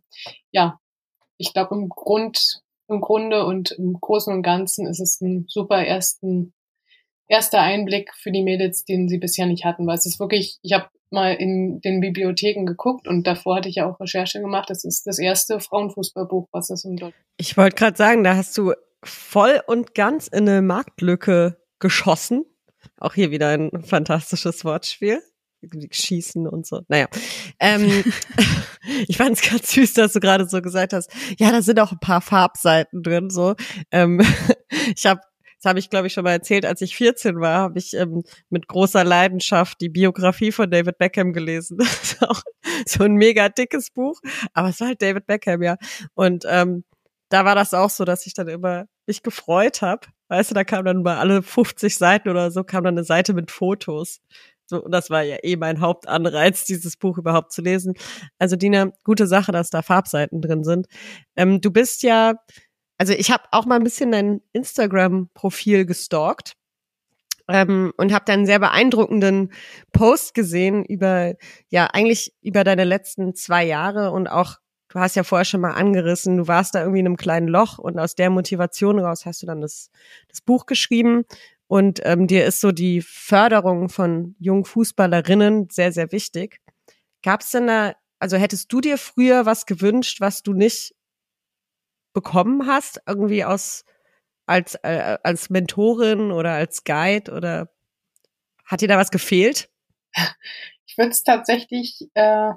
ja, ich glaube im Grund, im Grunde und im Großen und Ganzen ist es ein super ersten erster Einblick für die Mädels, den sie bisher nicht hatten, weil es ist wirklich, ich habe mal in den Bibliotheken geguckt und davor hatte ich ja auch Recherche gemacht. Das ist das erste Frauenfußballbuch, was es in Deutschland. Ich wollte gerade sagen, da hast du voll und ganz in eine Marktlücke geschossen. Auch hier wieder ein fantastisches Wortspiel. Schießen und so. Naja. Ähm, ich fand es ganz süß, dass du gerade so gesagt hast, ja, da sind auch ein paar Farbseiten drin. So. Ähm, ich habe das habe ich, glaube ich, schon mal erzählt, als ich 14 war, habe ich ähm, mit großer Leidenschaft die Biografie von David Beckham gelesen. Das ist auch so ein mega dickes Buch, aber es war halt David Beckham, ja. Und ähm, da war das auch so, dass ich dann immer mich gefreut habe. Weißt du, da kam dann bei alle 50 Seiten oder so, kam dann eine Seite mit Fotos. So, das war ja eh mein Hauptanreiz, dieses Buch überhaupt zu lesen. Also Dina, gute Sache, dass da Farbseiten drin sind. Ähm, du bist ja also ich habe auch mal ein bisschen dein Instagram-Profil gestalkt ähm, und habe dann sehr beeindruckenden Post gesehen über, ja, eigentlich über deine letzten zwei Jahre und auch, du hast ja vorher schon mal angerissen, du warst da irgendwie in einem kleinen Loch und aus der Motivation raus hast du dann das, das Buch geschrieben und ähm, dir ist so die Förderung von jungen Fußballerinnen sehr, sehr wichtig. Gab es denn da, also hättest du dir früher was gewünscht, was du nicht bekommen hast, irgendwie aus als äh, als Mentorin oder als Guide oder hat dir da was gefehlt? Ich würde es tatsächlich, äh,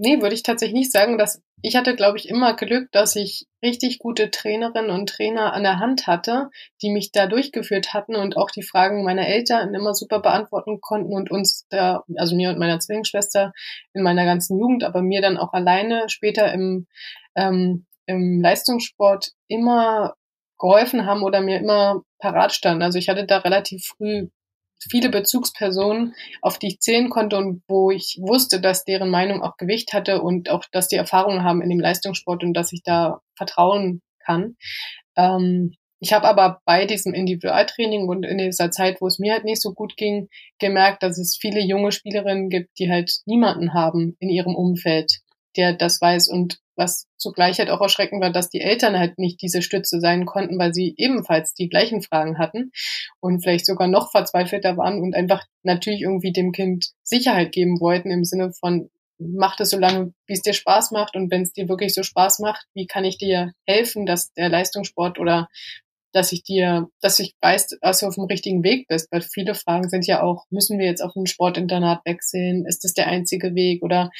nee, würde ich tatsächlich nicht sagen, dass ich hatte, glaube ich, immer Glück, dass ich richtig gute Trainerinnen und Trainer an der Hand hatte, die mich da durchgeführt hatten und auch die Fragen meiner Eltern immer super beantworten konnten und uns da, also mir und meiner Zwillingsschwester in meiner ganzen Jugend, aber mir dann auch alleine später im ähm, im Leistungssport immer geholfen haben oder mir immer parat standen. Also ich hatte da relativ früh viele Bezugspersonen, auf die ich zählen konnte und wo ich wusste, dass deren Meinung auch Gewicht hatte und auch, dass die Erfahrungen haben in dem Leistungssport und dass ich da vertrauen kann. Ähm, ich habe aber bei diesem Individualtraining und in dieser Zeit, wo es mir halt nicht so gut ging, gemerkt, dass es viele junge Spielerinnen gibt, die halt niemanden haben in ihrem Umfeld, der das weiß und was zugleich halt auch erschreckend war, dass die Eltern halt nicht diese Stütze sein konnten, weil sie ebenfalls die gleichen Fragen hatten und vielleicht sogar noch verzweifelter waren und einfach natürlich irgendwie dem Kind Sicherheit geben wollten im Sinne von, mach es so lange, wie es dir Spaß macht und wenn es dir wirklich so Spaß macht, wie kann ich dir helfen, dass der Leistungssport oder dass ich dir, dass ich weiß, dass du auf dem richtigen Weg bist, weil viele Fragen sind ja auch, müssen wir jetzt auf ein Sportinternat wechseln? Ist das der einzige Weg? Oder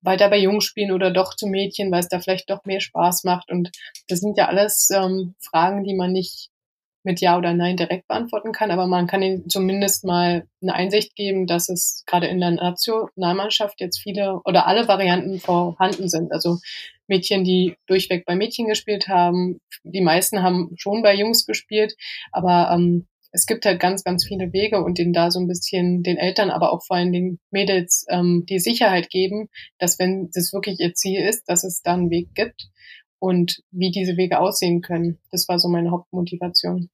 weiter bei Jungs spielen oder doch zu Mädchen, weil es da vielleicht doch mehr Spaß macht? Und das sind ja alles ähm, Fragen, die man nicht mit Ja oder Nein direkt beantworten kann, aber man kann ihnen zumindest mal eine Einsicht geben, dass es gerade in der Nationalmannschaft jetzt viele oder alle Varianten vorhanden sind. Also Mädchen, die durchweg bei Mädchen gespielt haben, die meisten haben schon bei Jungs gespielt, aber ähm, es gibt halt ganz, ganz viele Wege und denen da so ein bisschen den Eltern, aber auch vor allem den Mädels ähm, die Sicherheit geben, dass wenn das wirklich ihr Ziel ist, dass es da einen Weg gibt und wie diese Wege aussehen können. Das war so meine Hauptmotivation.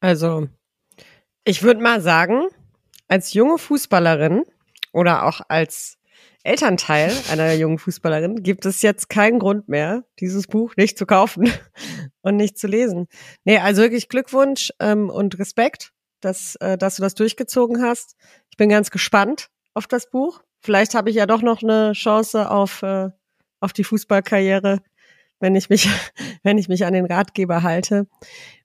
Also, ich würde mal sagen, als junge Fußballerin oder auch als Elternteil einer jungen Fußballerin gibt es jetzt keinen Grund mehr, dieses Buch nicht zu kaufen und nicht zu lesen. Nee, also wirklich Glückwunsch ähm, und Respekt, dass, äh, dass du das durchgezogen hast. Ich bin ganz gespannt auf das Buch. Vielleicht habe ich ja doch noch eine Chance auf, äh, auf die Fußballkarriere wenn ich mich, wenn ich mich an den Ratgeber halte.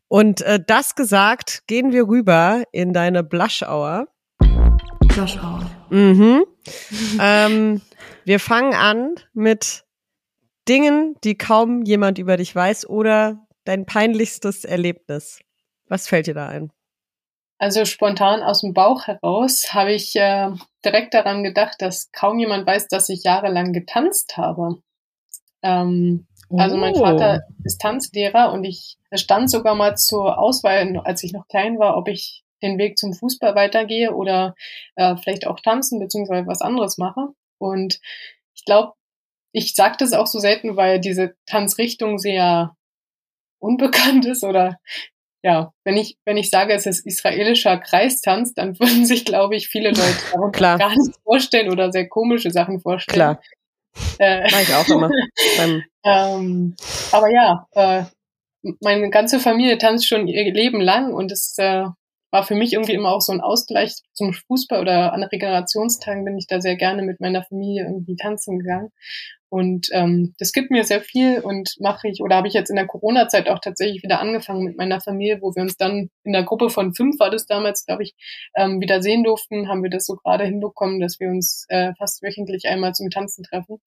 Und äh, das gesagt, gehen wir rüber in deine Blush Hour. Blush Hour. Mhm. ähm, wir fangen an mit Dingen, die kaum jemand über dich weiß oder dein peinlichstes Erlebnis. Was fällt dir da ein? Also spontan aus dem Bauch heraus habe ich äh, direkt daran gedacht, dass kaum jemand weiß, dass ich jahrelang getanzt habe. Ähm, also mein Vater oh. ist Tanzlehrer und ich stand sogar mal zur Auswahl, als ich noch klein war, ob ich den Weg zum Fußball weitergehe oder äh, vielleicht auch tanzen beziehungsweise was anderes mache. Und ich glaube, ich sage das auch so selten, weil diese Tanzrichtung sehr unbekannt ist oder ja, wenn ich, wenn ich sage, es ist israelischer Kreistanz, dann würden sich, glaube ich, viele Leute Klar. gar nicht vorstellen oder sehr komische Sachen vorstellen. Klar. Äh, Mach ich auch immer. ähm, aber ja, äh, meine ganze Familie tanzt schon ihr Leben lang und es äh, war für mich irgendwie immer auch so ein Ausgleich zum Fußball oder an Regenerationstagen bin ich da sehr gerne mit meiner Familie irgendwie tanzen gegangen. Und ähm, das gibt mir sehr viel und mache ich, oder habe ich jetzt in der Corona-Zeit auch tatsächlich wieder angefangen mit meiner Familie, wo wir uns dann in der Gruppe von fünf war das damals, glaube ich, ähm, wieder sehen durften, haben wir das so gerade hinbekommen, dass wir uns äh, fast wöchentlich einmal zum Tanzen treffen.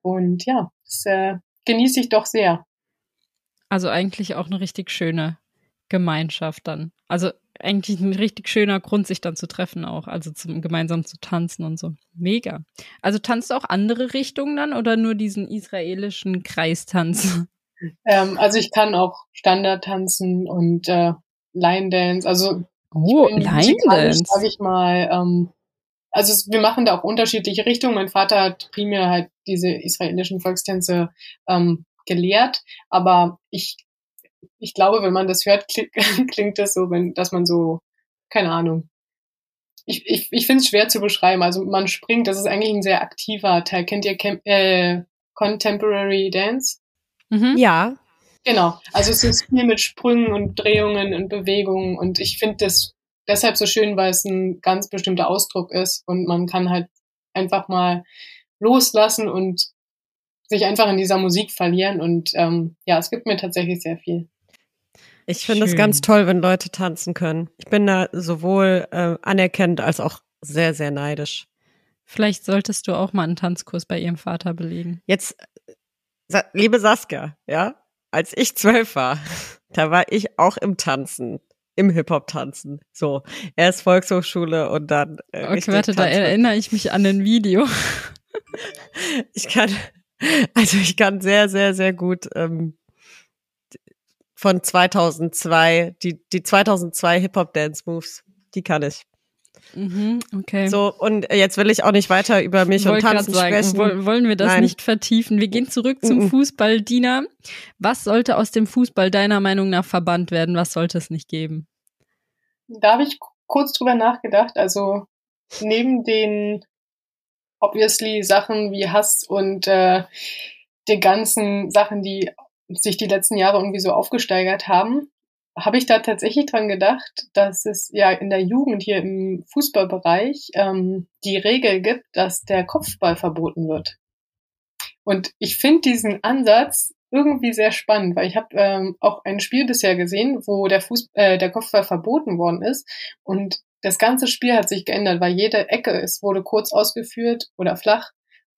Und ja, das äh, genieße ich doch sehr. Also eigentlich auch eine richtig schöne Gemeinschaft dann. Also eigentlich ein richtig schöner Grund, sich dann zu treffen auch, also zum gemeinsam zu tanzen und so. Mega. Also tanzt du auch andere Richtungen dann oder nur diesen israelischen Kreistanz? Ähm, also ich kann auch Standard tanzen und äh, Line Dance. Also oh, Line Dance, sag ich mal. Ähm, also es, wir machen da auch unterschiedliche Richtungen. Mein Vater hat primär halt diese israelischen Volkstänze ähm, gelehrt, aber ich ich glaube, wenn man das hört, klingt, klingt das so, wenn, dass man so, keine Ahnung. Ich, ich, ich finde es schwer zu beschreiben. Also man springt, das ist eigentlich ein sehr aktiver Teil. Kennt ihr Cam äh, Contemporary Dance? Mhm. Ja. Genau. Also es ist viel mit Sprüngen und Drehungen und Bewegungen und ich finde das deshalb so schön, weil es ein ganz bestimmter Ausdruck ist und man kann halt einfach mal loslassen und sich einfach in dieser Musik verlieren und ähm, ja, es gibt mir tatsächlich sehr viel. Ich finde es ganz toll, wenn Leute tanzen können. Ich bin da sowohl äh, anerkennend als auch sehr, sehr neidisch. Vielleicht solltest du auch mal einen Tanzkurs bei ihrem Vater belegen. Jetzt, liebe Saskia, ja, als ich zwölf war, da war ich auch im Tanzen, im Hip-Hop-Tanzen. So, erst Volkshochschule und dann. Äh, okay, warte, tanzen. da erinnere ich mich an ein Video. ich kann, also ich kann sehr, sehr, sehr gut ähm, von 2002, die, die 2002 Hip-Hop-Dance-Moves, die kann ich. Mhm, okay. So, und jetzt will ich auch nicht weiter über mich und Tanzen sagen, sprechen. Wollen wir das Nein. nicht vertiefen? Wir gehen zurück zum mhm. Fußball. Dina, was sollte aus dem Fußball deiner Meinung nach verbannt werden? Was sollte es nicht geben? Da habe ich kurz drüber nachgedacht. Also neben den obviously Sachen wie Hass und äh, die ganzen Sachen, die sich die letzten Jahre irgendwie so aufgesteigert haben, habe ich da tatsächlich dran gedacht, dass es ja in der Jugend hier im Fußballbereich ähm, die Regel gibt, dass der Kopfball verboten wird. Und ich finde diesen Ansatz irgendwie sehr spannend, weil ich habe ähm, auch ein Spiel bisher gesehen, wo der, Fuß, äh, der Kopfball verboten worden ist und das ganze Spiel hat sich geändert, weil jede Ecke es wurde kurz ausgeführt oder flach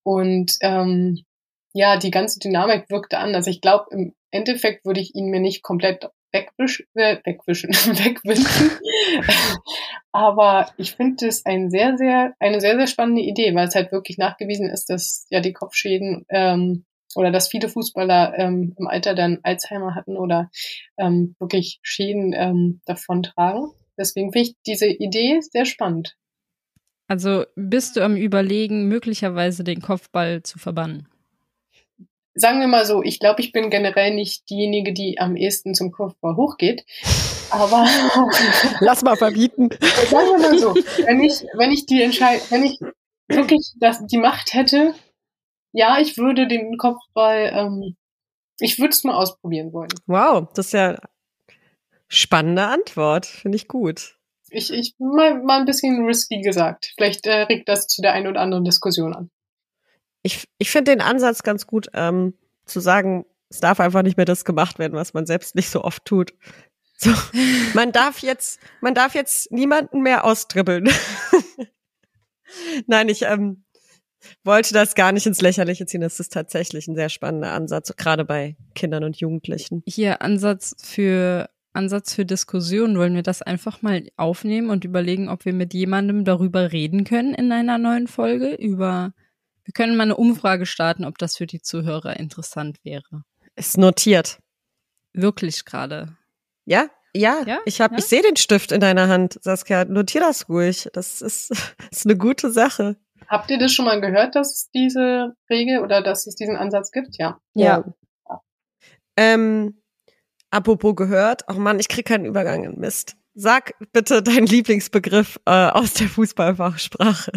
und ähm, ja, die ganze Dynamik wirkte anders. Ich glaube, im Endeffekt würde ich ihn mir nicht komplett wegwischen, äh, wegwischen, wegwischen. Aber ich finde es ein sehr, sehr, eine sehr, sehr spannende Idee, weil es halt wirklich nachgewiesen ist, dass ja die Kopfschäden ähm, oder dass viele Fußballer ähm, im Alter dann Alzheimer hatten oder ähm, wirklich Schäden ähm, davon tragen. Deswegen finde ich diese Idee sehr spannend. Also bist du am Überlegen, möglicherweise den Kopfball zu verbannen? Sagen wir mal so, ich glaube, ich bin generell nicht diejenige, die am ehesten zum Kopfball hochgeht. Aber lass mal verbieten. Sagen wir mal so, wenn ich, wenn ich die Entscheidung, wenn ich wirklich das, die Macht hätte, ja, ich würde den Kopfball, ähm, ich würde es mal ausprobieren wollen. Wow, das ist ja spannende Antwort. Finde ich gut. Ich, ich mal, mal ein bisschen risky gesagt. Vielleicht äh, regt das zu der einen oder anderen Diskussion an. Ich, ich finde den Ansatz ganz gut, ähm, zu sagen, es darf einfach nicht mehr das gemacht werden, was man selbst nicht so oft tut. So, man darf jetzt, man darf jetzt niemanden mehr austribbeln. Nein, ich ähm, wollte das gar nicht ins Lächerliche ziehen. Das ist tatsächlich ein sehr spannender Ansatz, gerade bei Kindern und Jugendlichen. Hier Ansatz für Ansatz für Diskussion. Wollen wir das einfach mal aufnehmen und überlegen, ob wir mit jemandem darüber reden können in einer neuen Folge? Über, wir können mal eine Umfrage starten, ob das für die Zuhörer interessant wäre. Ist notiert. Wirklich gerade. Ja, ja, ja, ich habe, ja? ich sehe den Stift in deiner Hand, Saskia. Notier das ruhig. Das ist, ist eine gute Sache. Habt ihr das schon mal gehört, dass es diese Regel oder dass es diesen Ansatz gibt? Ja. Ja. ja. Ähm, apropos gehört, oh Mann, ich krieg keinen Übergang in Mist. Sag bitte deinen Lieblingsbegriff äh, aus der Fußballfachsprache.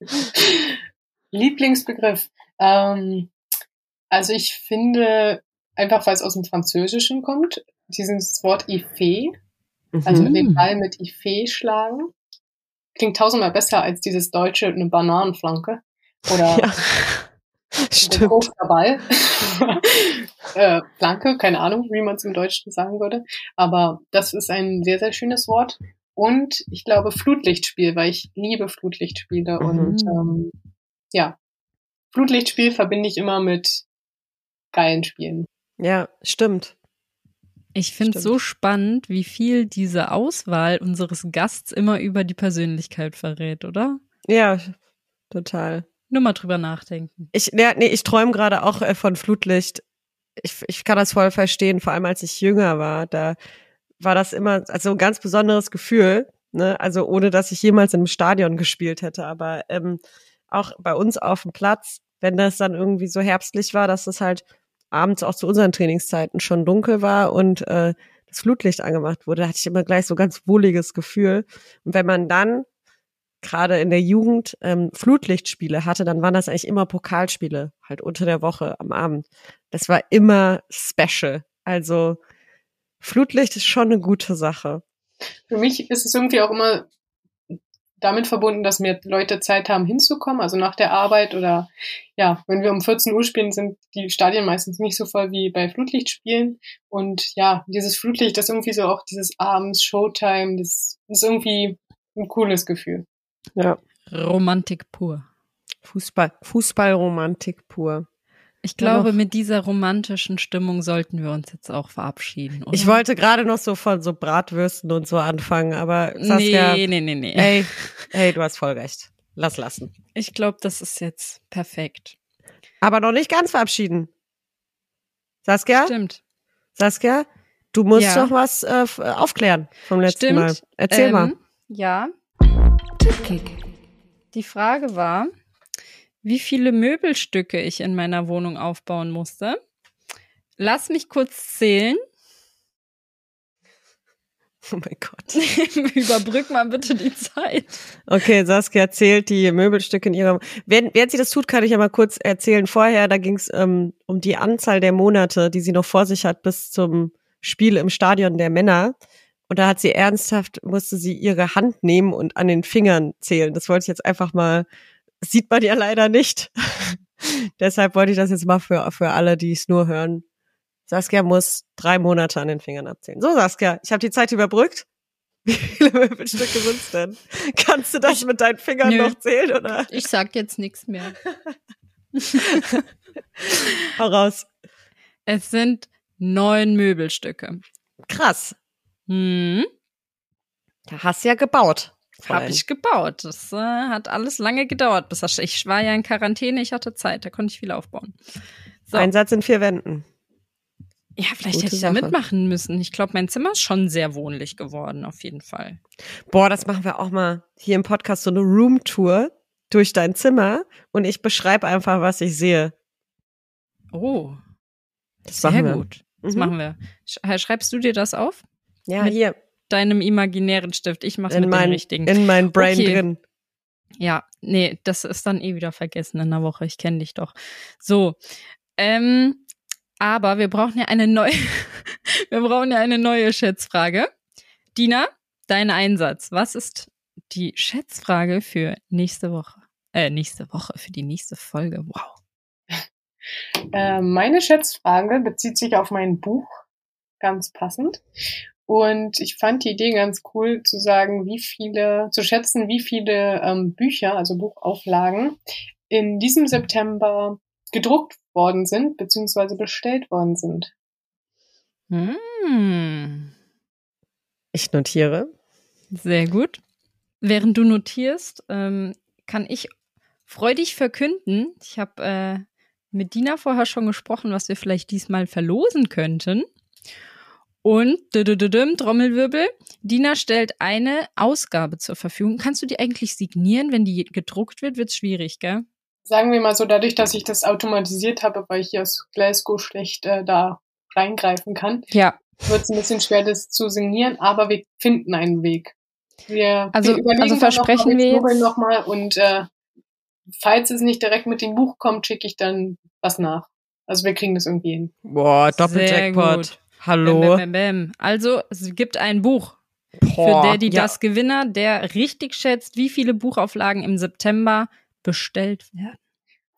Lieblingsbegriff. Ähm, also ich finde, einfach weil es aus dem Französischen kommt, dieses Wort Ife, also mhm. den Ball mit Ife schlagen klingt tausendmal besser als dieses deutsche eine Bananenflanke oder ja, stimmt. Ball. äh, Flanke, keine Ahnung, wie man es im Deutschen sagen würde. Aber das ist ein sehr, sehr schönes Wort. Und ich glaube Flutlichtspiel, weil ich liebe Flutlichtspiele mhm. und ähm, ja, Flutlichtspiel verbinde ich immer mit geilen Spielen. Ja, stimmt. Ich finde es so spannend, wie viel diese Auswahl unseres Gasts immer über die Persönlichkeit verrät, oder? Ja, total. Nur mal drüber nachdenken. Ich, ja, nee, ich träume gerade auch äh, von Flutlicht. Ich, ich kann das voll verstehen, vor allem als ich jünger war. Da war das immer also ein ganz besonderes Gefühl. Ne? Also ohne, dass ich jemals in einem Stadion gespielt hätte. Aber ähm, auch bei uns auf dem Platz, wenn das dann irgendwie so herbstlich war, dass es halt abends auch zu unseren Trainingszeiten schon dunkel war und äh, das Flutlicht angemacht wurde, hatte ich immer gleich so ganz wohliges Gefühl. Und wenn man dann gerade in der Jugend ähm, Flutlichtspiele hatte, dann waren das eigentlich immer Pokalspiele, halt unter der Woche am Abend. Das war immer special. Also Flutlicht ist schon eine gute Sache. Für mich ist es irgendwie auch immer damit verbunden, dass mir Leute Zeit haben hinzukommen, also nach der Arbeit oder ja, wenn wir um 14 Uhr spielen, sind die Stadien meistens nicht so voll wie bei Flutlichtspielen. Und ja, dieses Flutlicht, das ist irgendwie so auch dieses Abends, Showtime, das ist irgendwie ein cooles Gefühl. Ja. Romantik pur. Fußball, Fußballromantik pur. Ich glaube, mit dieser romantischen Stimmung sollten wir uns jetzt auch verabschieden. Oder? Ich wollte gerade noch so von so Bratwürsten und so anfangen, aber Saskia, nee, nee, nee, nee. Hey, hey, du hast voll recht. Lass lassen. Ich glaube, das ist jetzt perfekt. Aber noch nicht ganz verabschieden. Saskia? Stimmt. Saskia, du musst ja. noch was äh, aufklären vom letzten Stimmt. Mal. Erzähl ähm, mal. Ja. Die Frage war, wie viele Möbelstücke ich in meiner Wohnung aufbauen musste. Lass mich kurz zählen. Oh mein Gott. Überbrück mal bitte die Zeit. Okay, Saskia zählt die Möbelstücke in ihrer. Während, während sie das tut, kann ich ja mal kurz erzählen. Vorher, da ging es ähm, um die Anzahl der Monate, die sie noch vor sich hat bis zum Spiel im Stadion der Männer. Und da hat sie ernsthaft, musste sie ihre Hand nehmen und an den Fingern zählen. Das wollte ich jetzt einfach mal sieht man ja leider nicht. Deshalb wollte ich das jetzt mal für, für alle, die es nur hören. Saskia muss drei Monate an den Fingern abzählen. So, Saskia, ich habe die Zeit überbrückt. Wie viele Möbelstücke sind's denn? Kannst du das mit deinen Fingern nö, noch zählen, oder? Ich sag jetzt nichts mehr. Hau raus. Es sind neun Möbelstücke. Krass. Hm, Da hast du ja gebaut. Habe ich gebaut. Das äh, hat alles lange gedauert. Bis das, ich war ja in Quarantäne, ich hatte Zeit, da konnte ich viel aufbauen. So. Einsatz in vier Wänden. Ja, vielleicht Gute hätte ich da Sache. mitmachen müssen. Ich glaube, mein Zimmer ist schon sehr wohnlich geworden, auf jeden Fall. Boah, das machen wir auch mal hier im Podcast, so eine Roomtour durch dein Zimmer und ich beschreibe einfach, was ich sehe. Oh, Das sehr machen wir. gut. Das Mhm. machen wir. Sch schreibst du dir das auf? Ja, Mit hier Deinem imaginären Stift. Ich mach's in mit dem mein, richtigen. in mein Brain Okay. drin. Ja, nee, das ist dann eh wieder vergessen in der Woche. Ich kenne dich doch. So, ähm, aber wir brauchen ja eine neue, wir brauchen ja eine neue Schätzfrage. Dina, dein Einsatz. Was ist die Schätzfrage für nächste Woche? Äh, nächste Woche, für die nächste Folge. Wow. Äh, meine Schätzfrage bezieht sich auf mein Buch, ganz passend. Und ich fand die Idee ganz cool zu sagen, wie viele, zu schätzen, wie viele ähm, Bücher, also Buchauflagen, in diesem September gedruckt worden sind, beziehungsweise bestellt worden sind. Hm, Ich notiere. sehr gut. Während du notierst, ähm, kann ich freudig verkünden, ich habe äh, mit Dina vorher schon gesprochen, was wir vielleicht diesmal verlosen könnten. Und Trommelwirbel, Dina stellt eine Ausgabe zur Verfügung. Kannst du die eigentlich signieren? Wenn die gedruckt wird, wird's schwierig, gell? Sagen wir mal so, dadurch, dass ich das automatisiert habe, weil ich hier aus Glasgow schlecht äh, da reingreifen kann, Ja. wird es ein bisschen schwer, das zu signieren, aber wir finden einen Weg. Wir, Also- wir überlegen also versprechen mal, wir jetzt- noch mal und äh, falls es nicht direkt mit dem Buch kommt, schicke ich dann was nach. Also wir kriegen das irgendwie hin. Boah, Sehr Doppeljackpot. Hallo. Bäm, bäm, bäm, bäm. Also, es gibt ein Buch für Boah, der, die ja. das Gewinner, der richtig schätzt, wie viele Buchauflagen im September bestellt werden.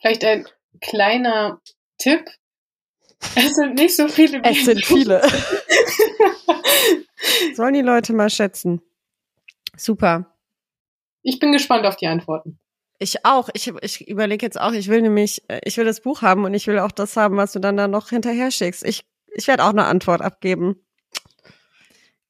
Vielleicht ein kleiner Tipp. Es sind nicht so viele Es sind viele. Sollen die Leute mal schätzen. Super. Ich bin gespannt auf die Antworten. Ich auch. Ich, ich überlege jetzt auch, ich will nämlich, äh, ich will das Buch haben und ich will auch das haben, was du dann da noch hinterher schickst. Ich, ich werde auch eine Antwort abgeben.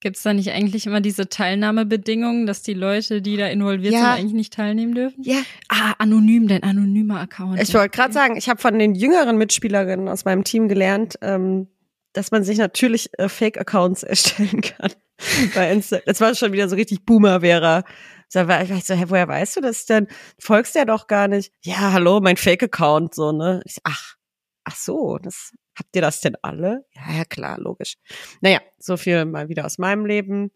Gibt es da nicht eigentlich immer diese Teilnahmebedingungen, dass die Leute, die da involviert Ja. sind, eigentlich nicht teilnehmen dürfen? Ja. Ah, anonym, dein anonymer Account. Ich wollte gerade sagen, ich habe von den jüngeren Mitspielerinnen aus meinem Team gelernt, ähm, dass man sich natürlich äh, Fake-Accounts erstellen kann. Bei Insta. Das war schon wieder so richtig Boomer-Vera. So, war ich so, hä, woher weißt du das denn? Folgst ja doch gar nicht. Ja, hallo, mein Fake-Account, so, ne? Ich ach, ach so, das, habt ihr das denn alle? Ja, ja, klar, logisch. Naja, so viel mal wieder aus meinem Leben,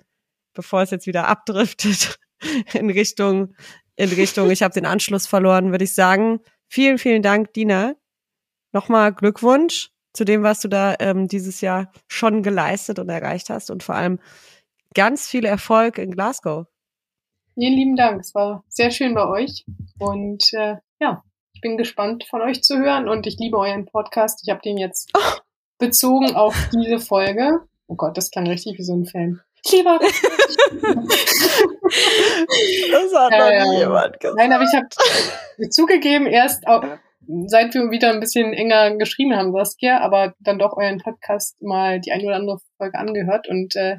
bevor es jetzt wieder abdriftet in Richtung, in Richtung, ich habe den Anschluss verloren, würde ich sagen. Vielen, vielen Dank, Dina. Nochmal Glückwunsch zu dem, was du da ähm, dieses Jahr schon geleistet und erreicht hast und vor allem ganz viel Erfolg in Glasgow. Vielen lieben Dank. Es war sehr schön bei euch. Und äh, ja, ich bin gespannt von euch zu hören und ich liebe euren Podcast. Ich habe den jetzt bezogen auf diese Folge. Oh Gott, das klang richtig wie so ein Fan. Ich liebe euren Das hat Ja, ja. jemand gesagt. Nein, aber ich habe zugegeben, erst auch, seit wir wieder ein bisschen enger geschrieben haben, Saskia, aber dann doch euren Podcast mal die eine oder andere Folge angehört und äh,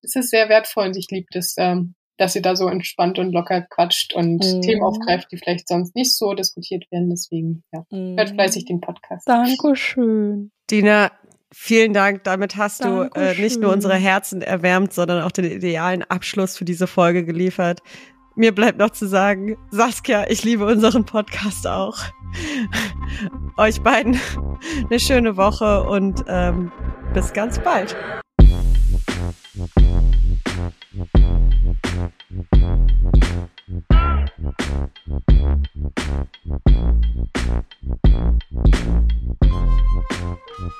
es ist sehr wertvoll und ich liebe das, ähm, dass ihr da so entspannt und locker quatscht und mhm. Themen aufgreift, die vielleicht sonst nicht so diskutiert werden. Deswegen, ja, mhm. hört fleißig den Podcast. Dankeschön. Dina, vielen Dank. Damit hast Dankeschön. du äh, nicht nur unsere Herzen erwärmt, sondern auch den idealen Abschluss für diese Folge geliefert. Mir bleibt noch zu sagen, Saskia, ich liebe unseren Podcast auch. Euch beiden eine schöne Woche und ähm, bis ganz bald. Thank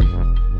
you.